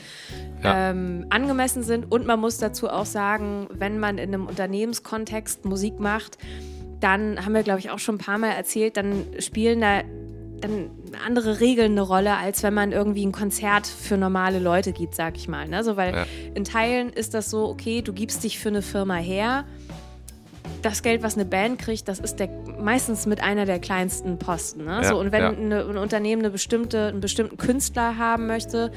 S2: Ja.
S1: ähm, angemessen sind. Und man muss dazu auch sagen, wenn man in einem Unternehmenskontext Musik macht, dann haben wir, glaube ich, auch schon ein paar Mal erzählt, dann spielen da dann andere Regeln eine Rolle, als wenn man irgendwie ein Konzert für normale Leute gibt, sag ich mal. Ne? So, weil
S2: Ja.
S1: in Teilen ist das so, okay, du gibst dich für eine Firma her. Das Geld, was eine Band kriegt, das ist der, meistens mit einer der kleinsten Posten. Ne?
S2: Ja,
S1: so, und wenn
S2: ja.
S1: eine, ein Unternehmen eine bestimmte, einen bestimmten Künstler haben möchte,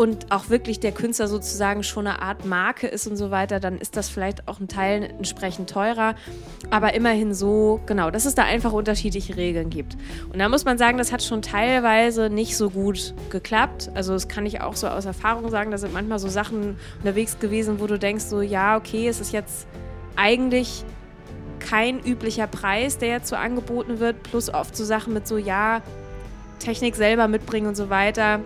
S1: und auch wirklich der Künstler sozusagen schon eine Art Marke ist und so weiter, dann ist das vielleicht auch ein Teil entsprechend teurer. Aber immerhin so, genau, dass es da einfach unterschiedliche Regeln gibt. Und da muss man sagen, das hat schon teilweise nicht so gut geklappt. Also das kann ich auch so aus Erfahrung sagen, da sind manchmal so Sachen unterwegs gewesen, wo du denkst so, ja, okay, es ist jetzt eigentlich kein üblicher Preis, der jetzt so angeboten wird, plus oft so Sachen mit so, ja, Technik selber mitbringen und so weiter.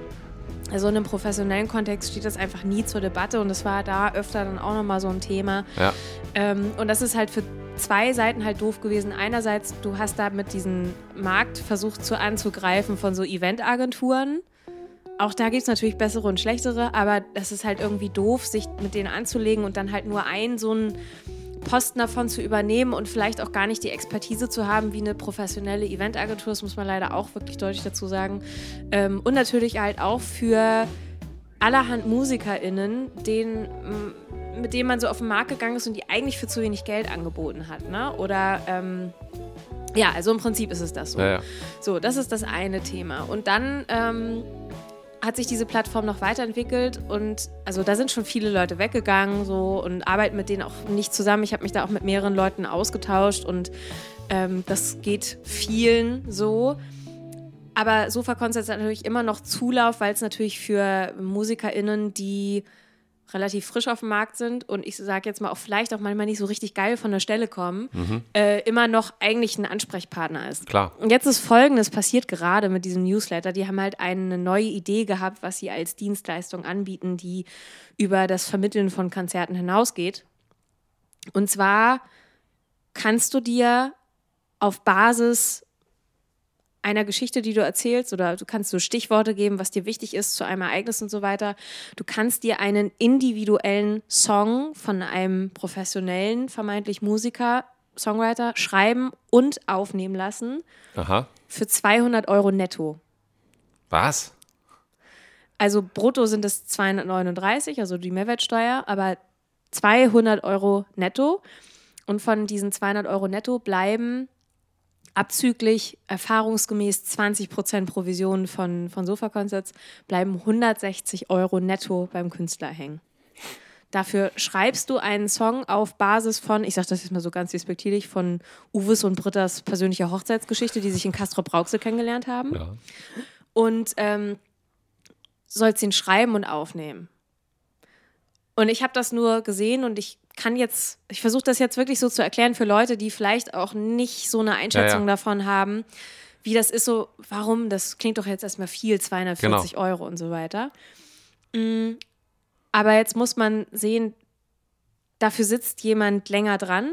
S1: Also in einem professionellen Kontext steht das einfach nie zur Debatte und das war da öfter dann auch nochmal so ein Thema.
S2: Ja.
S1: Ähm, und das ist halt für zwei Seiten halt doof gewesen. Einerseits, du hast da mit diesem Markt versucht zu anzugreifen von so Eventagenturen. Auch da gibt es natürlich bessere und schlechtere, aber das ist halt irgendwie doof, sich mit denen anzulegen und dann halt nur einen so einen Posten davon zu übernehmen und vielleicht auch gar nicht die Expertise zu haben wie eine professionelle Eventagentur. Das muss man leider auch wirklich deutlich dazu sagen. Ähm, und natürlich halt auch für allerhand MusikerInnen, denen, mit denen man so auf den Markt gegangen ist und die eigentlich für zu wenig Geld angeboten hat. Ne? Oder ähm, ja, also im Prinzip ist es das so.
S2: Ja, ja.
S1: So, das ist das eine Thema. Und dann ähm, hat sich diese Plattform noch weiterentwickelt und also da sind schon viele Leute weggegangen so und arbeiten mit denen auch nicht zusammen. Ich habe mich da auch mit mehreren Leuten ausgetauscht und ähm, das geht vielen so. Aber Sofa Concerts hat natürlich immer noch Zulauf, weil es natürlich für MusikerInnen, die relativ frisch auf dem Markt sind und ich sage jetzt mal auch vielleicht auch manchmal nicht so richtig geil von der Stelle kommen, äh, immer noch eigentlich ein Ansprechpartner ist.
S2: Klar.
S1: Und jetzt ist Folgendes passiert gerade mit diesem Newsletter. Die haben halt eine neue Idee gehabt, was sie als Dienstleistung anbieten, die über das Vermitteln von Konzerten hinausgeht. Und zwar kannst du dir auf Basis einer Geschichte, die du erzählst, oder du kannst so Stichworte geben, was dir wichtig ist zu einem Ereignis und so weiter. Du kannst dir einen individuellen Song von einem professionellen, vermeintlich Musiker, Songwriter schreiben und aufnehmen lassen
S2: Aha.
S1: für 200 Euro netto.
S2: Was?
S1: Also brutto sind es 239, also die Mehrwertsteuer, aber 200 Euro netto. Und von diesen 200 Euro netto bleiben abzüglich erfahrungsgemäß 20% Provision von, von Sofa-Concerts, bleiben 160 Euro netto beim Künstler hängen. Dafür schreibst du einen Song auf Basis von, ich sage das jetzt mal so ganz despektierlich, von Uwes und Britta's persönlicher Hochzeitsgeschichte, die sich in Castro Brauxel kennengelernt haben.
S2: Ja.
S1: Und ähm, sollst ihn schreiben und aufnehmen. Und ich habe das nur gesehen und ich kann jetzt, ich versuche das jetzt wirklich so zu erklären für Leute, die vielleicht auch nicht so eine Einschätzung
S2: Ja, ja.
S1: davon haben, wie das ist so, warum, das klingt doch jetzt erstmal viel, 240
S2: Genau.
S1: Euro und so weiter. Mm, Aber jetzt muss man sehen, dafür sitzt jemand länger dran,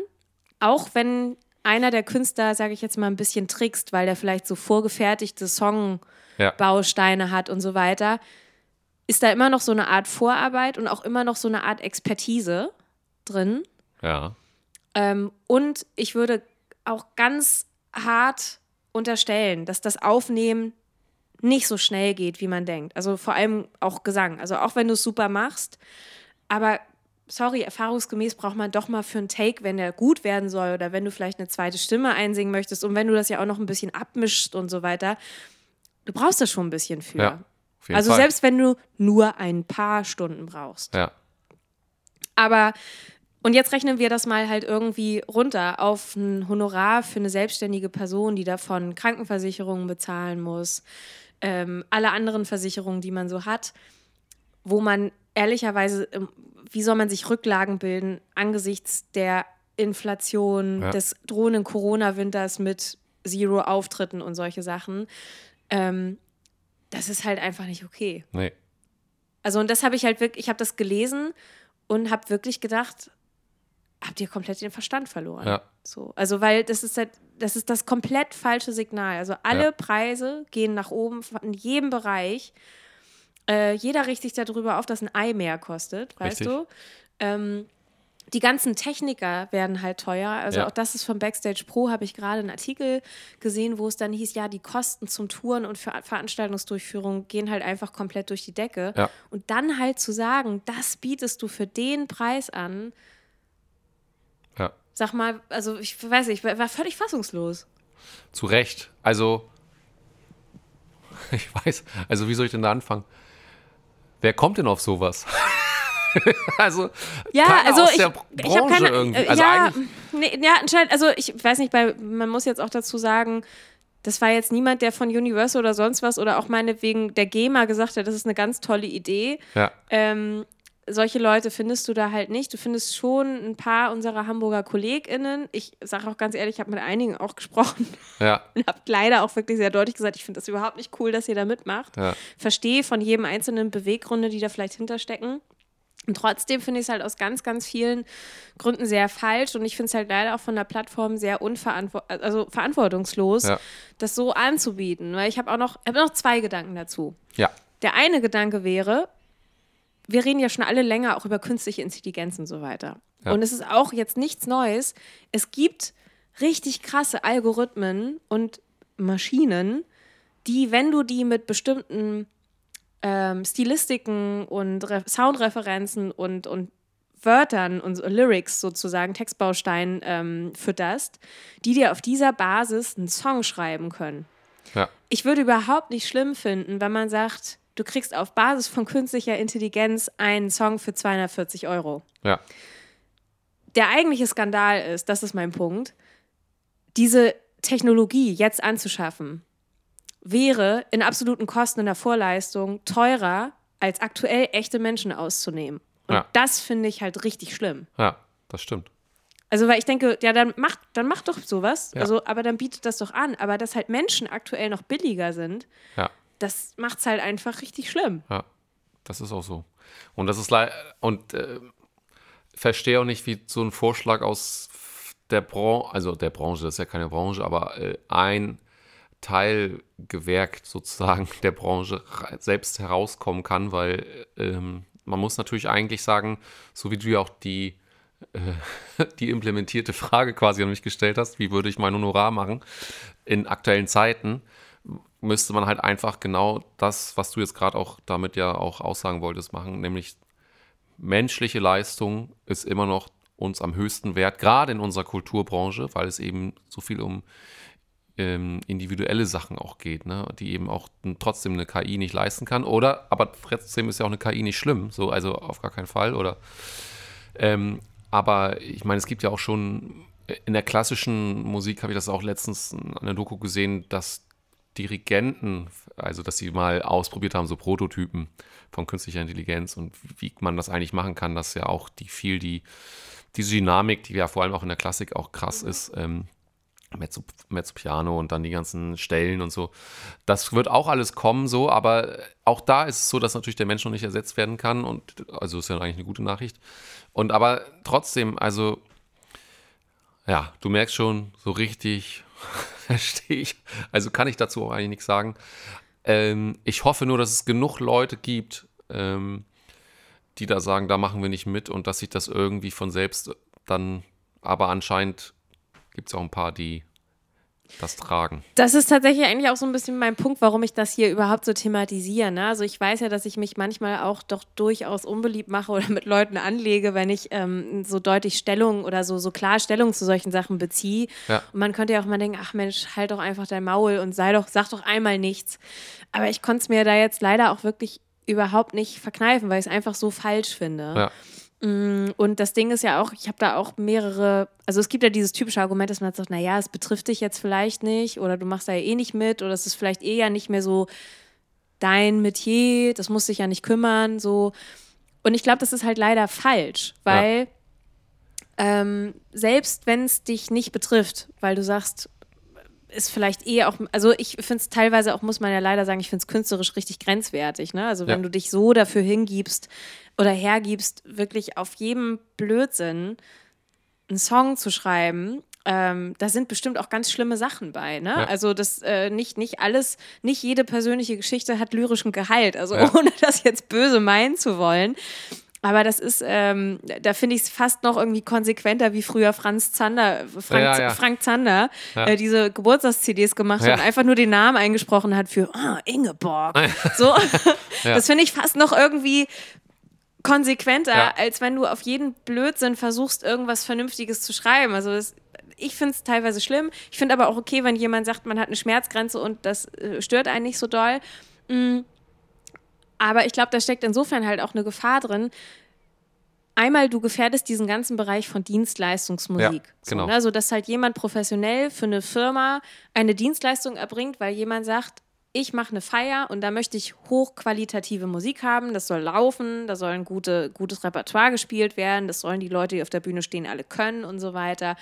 S1: auch wenn einer der Künstler, sage ich jetzt mal, ein bisschen trickst, weil der vielleicht so vorgefertigte Songbausteine
S2: Ja.
S1: hat und so weiter, ist da immer noch so eine Art Vorarbeit und auch immer noch so eine Art Expertise drin.
S2: Ja.
S1: Ähm, und ich würde auch ganz hart unterstellen, dass das Aufnehmen nicht so schnell geht, wie man denkt. Also vor allem auch Gesang. Also auch wenn du es super machst, aber sorry, erfahrungsgemäß braucht man doch mal für einen Take, wenn der gut werden soll oder wenn du vielleicht eine zweite Stimme einsingen möchtest und wenn du das ja auch noch ein bisschen abmischst und so weiter. Du brauchst das schon ein bisschen für.
S2: Ja.
S1: Also
S2: Fall.
S1: selbst wenn du nur ein paar Stunden brauchst.
S2: Ja.
S1: Aber, und jetzt rechnen wir das mal halt irgendwie runter auf ein Honorar für eine selbstständige Person, die davon Krankenversicherungen bezahlen muss, ähm, alle anderen Versicherungen, die man so hat, wo man ehrlicherweise, ähm, wie soll man sich Rücklagen bilden angesichts der Inflation,
S2: Ja.
S1: des drohenden Corona-Winters mit Zero-Auftritten und solche Sachen. Ähm, das ist halt einfach nicht okay.
S2: Nee.
S1: Also und das habe ich halt wirklich, ich habe das gelesen und habe wirklich gedacht, habt ihr komplett den Verstand verloren?
S2: Ja.
S1: So, also weil das ist halt, das ist das komplett falsche Signal. Also alle
S2: Ja.
S1: Preise gehen nach oben in jedem Bereich. Äh, jeder richtet sich darüber auf, dass ein Ei mehr kostet, weißt
S2: Richtig.
S1: du? Ähm, die ganzen Techniker werden halt teuer. Also
S2: Ja.
S1: auch das ist vom Backstage Pro, habe ich gerade einen Artikel gesehen, wo es dann hieß, ja, die Kosten zum Touren und für Veranstaltungsdurchführung gehen halt einfach komplett durch die Decke.
S2: Ja.
S1: Und dann halt zu sagen, das bietest du für den Preis an,
S2: Ja.
S1: sag mal, also ich weiß nicht, ich war war völlig fassungslos.
S2: Zu Recht. Also, ich weiß, also wie soll ich denn da anfangen? Wer kommt denn auf sowas? also,
S1: Ja, also
S2: aus
S1: ich,
S2: der
S1: ich
S2: Branche
S1: keine,
S2: irgendwie.
S1: äh,
S2: Also
S1: ja, nee, ja, anscheinend, also ich weiß nicht, bei, man muss jetzt auch dazu sagen, das war jetzt niemand, der von Universal oder sonst was oder auch meinetwegen der GEMA gesagt hat, das ist eine ganz tolle Idee.
S2: ja,
S1: Ähm, solche Leute findest du da halt nicht. Du findest schon ein paar unserer Hamburger KollegInnen. Ich sage auch ganz ehrlich, ich habe mit einigen auch gesprochen
S2: ja,
S1: und habe leider auch wirklich sehr deutlich gesagt, ich finde das überhaupt nicht cool, dass ihr da mitmacht.
S2: ja,
S1: Verstehe von jedem einzelnen Beweggründe, die da vielleicht hinterstecken. Und trotzdem finde ich es halt aus ganz, ganz vielen Gründen sehr falsch und ich finde es halt leider auch von der Plattform sehr unverantwort also verantwortungslos,
S2: Ja.
S1: das so anzubieten. Weil ich habe auch noch, hab noch zwei Gedanken dazu.
S2: Ja.
S1: Der eine Gedanke wäre, wir reden ja schon alle länger auch über künstliche Intelligenz und so weiter.
S2: Ja.
S1: Und es ist auch jetzt nichts Neues. Es gibt richtig krasse Algorithmen und Maschinen, die, wenn du die mit bestimmten ähm, Stilistiken und Re Soundreferenzen und, und Wörtern und Lyrics sozusagen, Textbausteinen ähm, fütterst, die dir auf dieser Basis einen Song schreiben können.
S2: Ja.
S1: Ich würde überhaupt nicht schlimm finden, wenn man sagt, du kriegst auf Basis von künstlicher Intelligenz einen Song für 240 Euro.
S2: Ja.
S1: Der eigentliche Skandal ist, das ist mein Punkt, diese Technologie jetzt anzuschaffen, wäre in absoluten Kosten in der Vorleistung teurer, als aktuell echte Menschen auszunehmen. Und
S2: Ja.
S1: das finde ich halt richtig schlimm.
S2: Ja, das stimmt.
S1: Also, weil ich denke, ja, dann macht, dann macht doch sowas.
S2: Ja.
S1: Also, aber dann bietet das doch an. Aber dass halt Menschen aktuell noch billiger sind,
S2: Ja.
S1: das macht es halt einfach richtig schlimm.
S2: Ja, das ist auch so. Und das ist leider, und äh, verstehe auch nicht, wie so ein Vorschlag aus der Branche, also der Branche, das ist ja keine Branche, aber äh, ein Teilgewerk sozusagen der Branche ra- selbst herauskommen kann, weil ähm, man muss natürlich eigentlich sagen, so wie du ja auch die, äh, die implementierte Frage quasi an mich gestellt hast, wie würde ich mein Honorar machen in aktuellen Zeiten, müsste man halt einfach genau das, was du jetzt gerade auch damit ja auch aussagen wolltest, machen, nämlich menschliche Leistung ist immer noch uns am höchsten wert, gerade in unserer Kulturbranche, weil es eben so viel um ähm, individuelle Sachen auch geht, ne? die eben auch trotzdem eine KI nicht leisten kann. Oder, aber trotzdem ist ja auch eine KI nicht schlimm, so, also auf gar keinen Fall. Oder ähm, aber ich meine, es gibt ja auch schon in der klassischen Musik, habe ich das auch letztens an der Doku gesehen, dass Dirigenten, also dass sie mal ausprobiert haben, so Prototypen von künstlicher Intelligenz und wie man das eigentlich machen kann, dass ja auch die viel die, diese Dynamik, die ja vor allem auch in der Klassik auch krass ist, ähm, Mezzo, Mezzo Piano und dann die ganzen Stellen und so. Das wird auch alles kommen so, aber auch da ist es so, dass natürlich der Mensch noch nicht ersetzt werden kann und also ist ja eigentlich eine gute Nachricht. Und aber trotzdem, also ja, du merkst schon, so richtig verstehe ich. Also kann ich dazu auch eigentlich nichts sagen. Ähm, ich hoffe nur, dass es genug Leute gibt, ähm, die da sagen, da machen wir nicht mit und dass sich das irgendwie von selbst dann, aber anscheinend gibt es auch ein paar, die das tragen.
S1: Das ist tatsächlich eigentlich auch so ein bisschen mein Punkt, warum ich das hier überhaupt so thematisiere. Ne? Also ich weiß ja, dass ich mich manchmal auch doch durchaus unbeliebt mache oder mit Leuten anlege, wenn ich ähm, so deutlich Stellung oder so, so klar Stellung zu solchen Sachen beziehe.
S2: Ja.
S1: Und man könnte ja auch mal denken, ach Mensch, halt doch einfach dein Maul und sei doch, sag doch einmal nichts. Aber ich konnte es mir da jetzt leider auch wirklich überhaupt nicht verkneifen, weil ich es einfach so falsch finde.
S2: Ja.
S1: Und das Ding ist ja auch, ich habe da auch mehrere, also es gibt ja dieses typische Argument, dass man sagt, naja, es betrifft dich jetzt vielleicht nicht oder du machst da ja eh nicht mit oder es ist vielleicht eh ja nicht mehr so dein Metier, das muss dich ja nicht kümmern, so. Und ich glaube, das ist halt leider falsch, weil ähm, selbst wenn es dich nicht betrifft, weil du sagst, ist vielleicht eh auch, also ich finde es teilweise auch, muss man ja leider sagen, ich finde es künstlerisch richtig grenzwertig. Ne? Also wenn
S2: Ja.
S1: du dich so dafür hingibst oder hergibst, wirklich auf jedem Blödsinn einen Song zu schreiben, ähm, da sind bestimmt auch ganz schlimme Sachen bei. Ne?
S2: Ja.
S1: Also das äh, nicht, nicht alles, nicht jede persönliche Geschichte hat lyrischen Gehalt. Also
S2: Ja.
S1: ohne das jetzt böse meinen zu wollen. Aber das ist, ähm, da finde ich es fast noch irgendwie konsequenter, wie früher Franz Zander, Frank,
S2: Ja, ja.
S1: Frank Zander,
S2: Ja.
S1: äh, diese Geburtstags-CDs gemacht hat und einfach nur den Namen eingesprochen hat für ah, Ingeborg. So, das finde ich fast noch irgendwie konsequenter, als wenn du auf jeden Blödsinn versuchst, irgendwas Vernünftiges zu schreiben. Also das, ich finde es teilweise schlimm. Ich finde aber auch okay, wenn jemand sagt, man hat eine Schmerzgrenze und das äh, stört einen nicht so doll. Mm. Aber ich glaube, da steckt insofern halt auch eine Gefahr drin. Einmal, du gefährdest diesen ganzen Bereich von Dienstleistungsmusik.
S2: Ja, genau.
S1: So? Also, dass halt jemand professionell für eine Firma eine Dienstleistung erbringt, weil jemand sagt, ich mache eine Feier und da möchte ich hochqualitative Musik haben, das soll laufen, da soll ein gute, gutes Repertoire gespielt werden, das sollen die Leute, die auf der Bühne stehen, alle können und so weiter.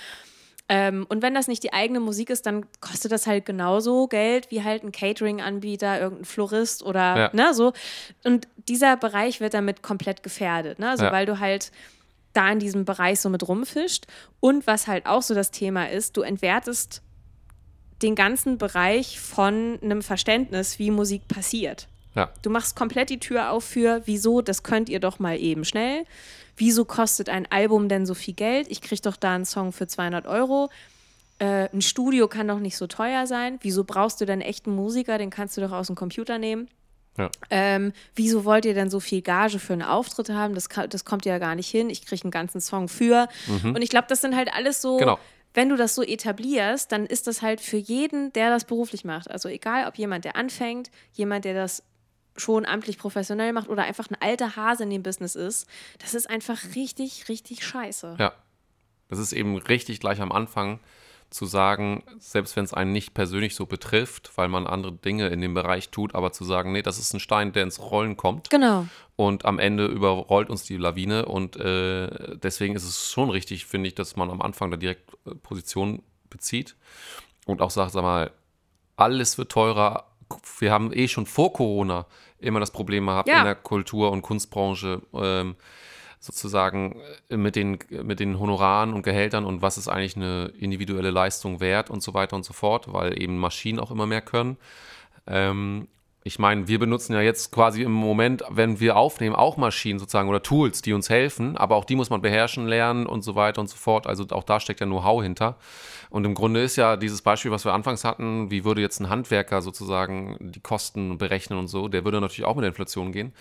S1: Ähm, und wenn das nicht die eigene Musik ist, dann kostet das halt genauso Geld wie halt ein Catering-Anbieter, irgendein Florist oder
S2: Ja.
S1: ne, so. Und dieser Bereich wird damit komplett gefährdet, ne? Also
S2: Ja.
S1: weil du halt da in diesem Bereich so mit rumfischt. Und was halt auch so das Thema ist, du entwertest den ganzen Bereich von einem Verständnis, wie Musik passiert.
S2: Ja.
S1: Du machst komplett die Tür auf für, wieso, das könnt ihr doch mal eben schnell. Wieso kostet ein Album denn so viel Geld? Ich kriege doch da einen Song für 200 Euro. Äh, ein Studio kann doch nicht so teuer sein. Wieso brauchst du denn echten Musiker? Den kannst du doch aus dem Computer nehmen.
S2: Ja.
S1: Ähm, wieso wollt ihr denn so viel Gage für einen Auftritt haben? Das, das kommt ja gar nicht hin. Ich kriege einen ganzen Song für. Und ich glaube, das sind halt alles so,
S2: Mhm. Genau.
S1: wenn du das so etablierst, dann ist das halt für jeden, der das beruflich macht. Also egal, ob jemand, der anfängt, jemand, der das schon amtlich professionell macht oder einfach ein alter Hase in dem Business ist, das ist einfach richtig, richtig scheiße.
S2: Ja. Das ist eben richtig gleich am Anfang zu sagen, selbst wenn es einen nicht persönlich so betrifft, weil man andere Dinge in dem Bereich tut, aber zu sagen, nee, das ist ein Stein, der ins Rollen kommt
S1: Genau.
S2: und am Ende überrollt uns die Lawine und äh, deswegen ist es schon richtig, finde ich, dass man am Anfang da direkt äh, Position bezieht und auch sagt, sag mal, alles wird teurer. Wir haben eh schon vor Corona immer das Problem gehabt
S1: Ja.
S2: in der Kultur- und Kunstbranche, ähm, sozusagen äh, mit den, mit den Honoraren und Gehältern und was ist eigentlich eine individuelle Leistung wert und so weiter und so fort, weil eben Maschinen auch immer mehr können. Ähm, ich meine, wir benutzen ja jetzt quasi im Moment, wenn wir aufnehmen, auch Maschinen sozusagen oder Tools, die uns helfen, aber auch die muss man beherrschen lernen und so weiter und so fort. Also auch da steckt ja Know-how hinter. Und im Grunde ist ja dieses Beispiel, was wir anfangs hatten, wie würde jetzt ein Handwerker sozusagen die Kosten berechnen und so, der würde natürlich auch mit der Inflation gehen.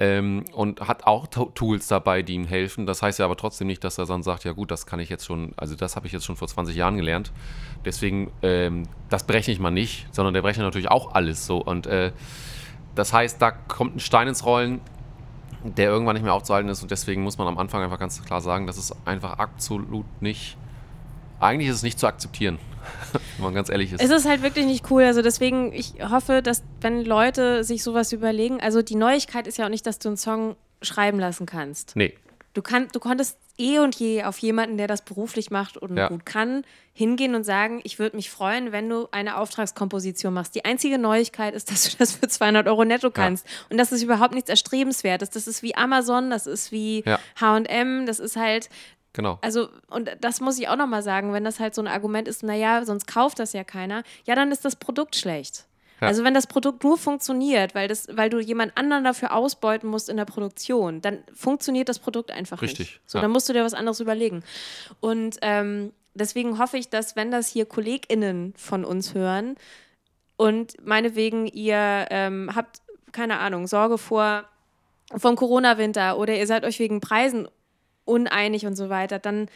S2: Ähm, und hat auch To- Tools dabei, die ihm helfen. Das heißt ja aber trotzdem nicht, dass er dann sagt, ja gut, das kann ich jetzt schon, also das habe ich jetzt schon vor 20 Jahren gelernt. Deswegen, ähm, das berechne ich mal nicht, sondern der berechnet natürlich auch alles so. Und äh, das heißt, da kommt ein Stein ins Rollen, der irgendwann nicht mehr aufzuhalten ist. Und deswegen muss man am Anfang einfach ganz klar sagen, das ist einfach absolut nicht, eigentlich ist es nicht zu akzeptieren, wenn man ganz ehrlich ist.
S1: Es ist halt wirklich nicht cool. Also deswegen, ich hoffe, dass wenn Leute sich sowas überlegen, also die Neuigkeit ist ja auch nicht, dass du einen Song schreiben lassen kannst.
S2: nee,
S1: Du, kann, du konntest eh und je auf jemanden, der das beruflich macht und
S2: Ja.
S1: gut kann, hingehen und sagen, ich würde mich freuen, wenn du eine Auftragskomposition machst. Die einzige Neuigkeit ist, dass du das für 200 Euro netto kannst. Und das ist überhaupt nichts Erstrebenswertes. Das ist wie Amazon, das ist wie
S2: Ja.
S1: H&M, das ist halt,
S2: genau.
S1: also, und das muss ich auch nochmal sagen, wenn das halt so ein Argument ist, naja, sonst kauft das ja keiner, ja, dann ist das Produkt schlecht.
S2: Ja.
S1: Also wenn das Produkt nur funktioniert, weil, das, weil du jemand anderen dafür ausbeuten musst in der Produktion, dann funktioniert das Produkt einfach
S2: Richtig,
S1: nicht. So,
S2: ja.
S1: dann musst du dir was anderes überlegen. Und ähm, deswegen hoffe ich, dass wenn das hier KollegInnen von uns hören und meinetwegen ihr ähm, habt, keine Ahnung, Sorge vor vom Corona-Winter oder ihr seid euch wegen Preisen uneinig und so weiter, dann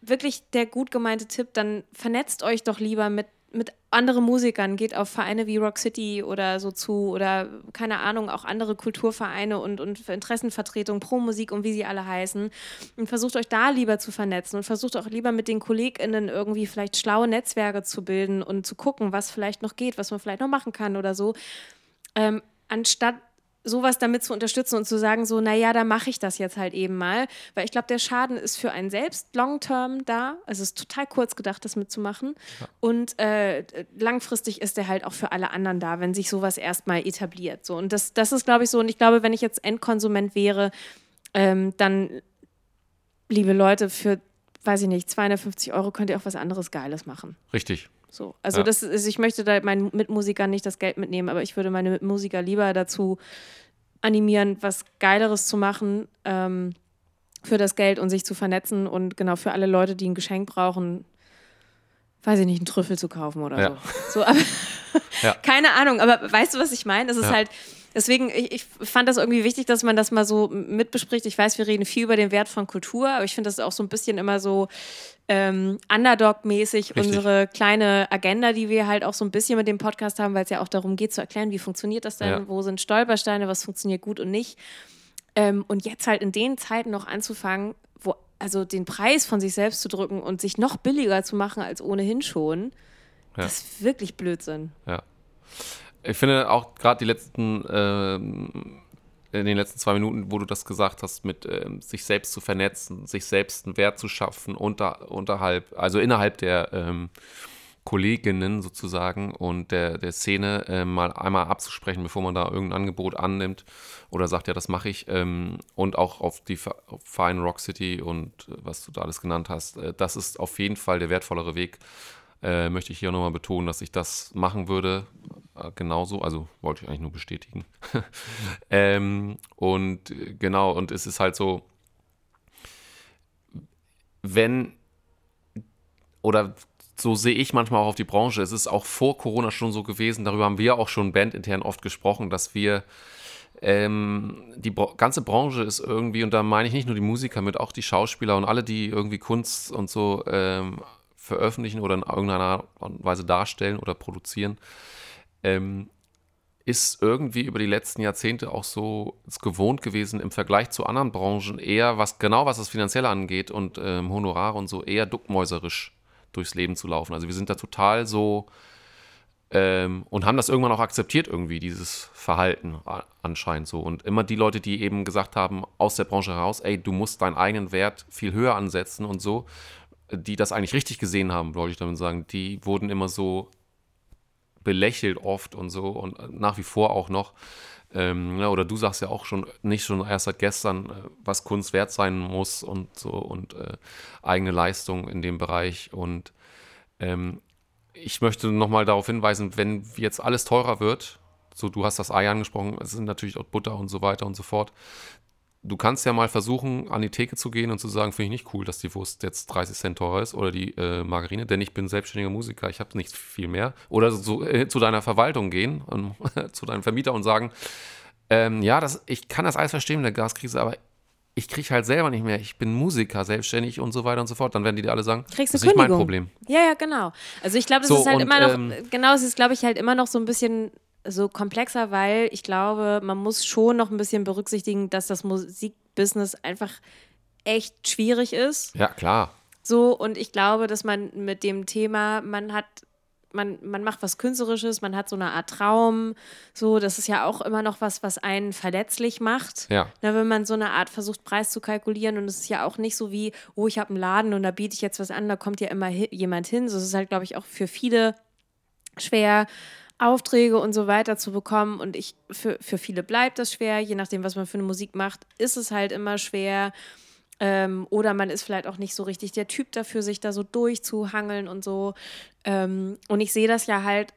S1: wirklich der gut gemeinte Tipp, dann vernetzt euch doch lieber mit, mit anderen Musikern, geht auf Vereine wie Rock City oder so zu oder keine Ahnung, auch andere Kulturvereine und, und Interessenvertretungen, Pro Musik und wie sie alle heißen und versucht euch da lieber zu vernetzen und versucht auch lieber mit den KollegInnen irgendwie vielleicht schlaue Netzwerke zu bilden und zu gucken, was vielleicht noch geht, was man vielleicht noch machen kann oder so, ähm, anstatt sowas damit zu unterstützen und zu sagen, so, naja, da mache ich das jetzt halt eben mal. Weil ich glaube, der Schaden ist für einen selbst long-term da. Also es ist total kurz gedacht, das mitzumachen. Und äh, langfristig ist der halt auch für alle anderen da, wenn sich sowas erstmal etabliert. So. Und das, das ist, glaube ich, so. Und ich glaube, wenn ich jetzt Endkonsument wäre, ähm, dann, liebe Leute, für, weiß ich nicht, 250 Euro könnt ihr auch was anderes Geiles machen.
S2: Richtig.
S1: So, also
S2: Ja.
S1: das ist, ich möchte da meinen Mitmusikern nicht das Geld mitnehmen, aber ich würde meine Mitmusiker lieber dazu animieren, was Geileres zu machen ähm, für das Geld und sich zu vernetzen und genau für alle Leute, die ein Geschenk brauchen, weiß ich nicht, einen Trüffel zu kaufen oder
S2: Ja.
S1: so. so aber
S2: Ja.
S1: keine Ahnung, aber weißt du, was ich meine? Es ist halt, deswegen, ich, ich fand das irgendwie wichtig, dass man das mal so mitbespricht. Ich weiß, wir reden viel über den Wert von Kultur, aber ich finde das auch so ein bisschen immer so ähm, Underdog-mäßig unsere kleine Agenda, die wir halt auch so ein bisschen mit dem Podcast haben, weil es ja auch darum geht zu erklären, wie funktioniert das denn,
S2: Ja.
S1: wo sind Stolpersteine, was funktioniert gut und nicht. Ähm, und jetzt halt in den Zeiten noch anzufangen, wo also den Preis von sich selbst zu drücken und sich noch billiger zu machen als ohnehin schon,
S2: Ja.
S1: das ist wirklich Blödsinn.
S2: Ja. Ich finde auch gerade die letzten ähm, in den letzten zwei Minuten, wo du das gesagt hast, mit ähm, sich selbst zu vernetzen, sich selbst einen Wert zu schaffen unter, unterhalb, also innerhalb der ähm, Kolleginnen sozusagen und der, der Szene äh, mal einmal abzusprechen, bevor man da irgendein Angebot annimmt oder sagt, ja, das mache ich. Ähm, und auch auf die auf Fine Rock City und äh, was du da alles genannt hast, äh, das ist auf jeden Fall der wertvollere Weg. Äh, möchte ich hier nochmal betonen, dass ich das machen würde. Äh, genauso, also wollte ich eigentlich nur bestätigen. ähm, und äh, genau, und es ist halt so, wenn oder so sehe ich manchmal auch auf die Branche. Es ist auch vor Corona schon so gewesen, darüber haben wir auch schon bandintern oft gesprochen, dass wir ähm, die Bra ganze Branche ist irgendwie, und da meine ich nicht nur die Musiker mit, auch die Schauspieler und alle, die irgendwie Kunst und so ähm, veröffentlichen oder in irgendeiner Art und Weise darstellen oder produzieren, ähm, ist irgendwie über die letzten Jahrzehnte auch so gewohnt gewesen, im Vergleich zu anderen Branchen eher, was genau was das Finanzielle angeht und ähm, Honorare und so, eher duckmäuserisch durchs Leben zu laufen. Also wir sind da total so ähm, und haben das irgendwann auch akzeptiert irgendwie, dieses Verhalten anscheinend so. Und immer die Leute, die eben gesagt haben, aus der Branche heraus, ey, du musst deinen eigenen Wert viel höher ansetzen und so, die das eigentlich richtig gesehen haben, wollte ich damit sagen, die wurden immer so belächelt oft und so und nach wie vor auch noch. Ähm, ja, oder du sagst ja auch schon nicht schon erst seit gestern, äh, was Kunst wert sein muss und so und äh, eigene Leistung in dem Bereich. Und ähm, ich möchte nochmal darauf hinweisen, wenn jetzt alles teurer wird, so du hast das Ei angesprochen, es sind natürlich auch Butter und so weiter und so fort, du kannst ja mal versuchen, an die Theke zu gehen und zu sagen, finde ich nicht cool, dass die Wurst jetzt 30 Cent teurer ist oder die äh, Margarine, denn ich bin selbstständiger Musiker, ich habe nicht viel mehr. Oder so, äh, zu deiner Verwaltung gehen, und, zu deinem Vermieter und sagen, ähm, ja, das, ich kann das alles verstehen mit der Gaskrise, aber ich kriege halt selber nicht mehr, ich bin Musiker, selbstständig und so weiter und so fort. Dann werden die dir alle sagen,
S1: Kriegst
S2: das
S1: ist nicht
S2: mein Problem.
S1: Ja, ja, genau. Also ich glaube, das
S2: so,
S1: ist halt
S2: und,
S1: immer noch,
S2: ähm,
S1: genau, es ist, glaube ich, halt immer noch so ein bisschen so komplexer, weil ich glaube, man muss schon noch ein bisschen berücksichtigen, dass das Musikbusiness einfach echt schwierig ist.
S2: Ja, klar.
S1: So, und ich glaube, dass man mit dem Thema, man hat, man, man macht was Künstlerisches, man hat so eine Art Traum, so, das ist ja auch immer noch was, was einen verletzlich macht.
S2: Ja.
S1: Na, wenn man so eine Art versucht, Preis zu kalkulieren und es ist ja auch nicht so wie, oh, ich habe einen Laden und da biete ich jetzt was an, da kommt ja immer hi jemand hin. So, es ist halt, glaube ich, auch für viele schwer, Aufträge und so weiter zu bekommen. Und ich, für, für viele bleibt das schwer, je nachdem, was man für eine Musik macht, ist es halt immer schwer. Ähm, oder man ist vielleicht auch nicht so richtig der Typ dafür, sich da so durchzuhangeln und so. Ähm, und ich sehe das ja halt,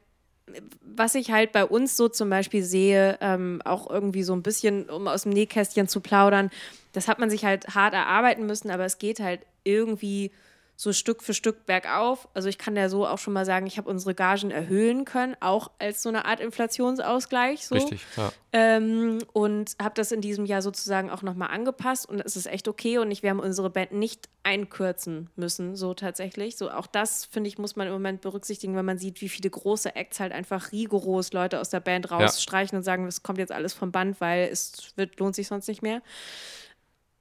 S1: was ich halt bei uns so zum Beispiel sehe, ähm, auch irgendwie so ein bisschen, um aus dem Nähkästchen zu plaudern, das hat man sich halt hart erarbeiten müssen, aber es geht halt irgendwie so Stück für Stück bergauf. Also ich kann ja so auch schon mal sagen, ich habe unsere Gagen erhöhen können, auch als so eine Art Inflationsausgleich. So.
S2: Richtig, ja.
S1: Ähm, und habe das in diesem Jahr sozusagen auch nochmal angepasst und es ist echt okay und ich, wir haben unsere Band nicht einkürzen müssen, so tatsächlich. So auch das, finde ich, muss man im Moment berücksichtigen, wenn man sieht, wie viele große Acts halt einfach rigoros Leute aus der Band rausstreichen ja. und sagen, es kommt jetzt alles vom Band, weil es wird, lohnt sich sonst nicht mehr.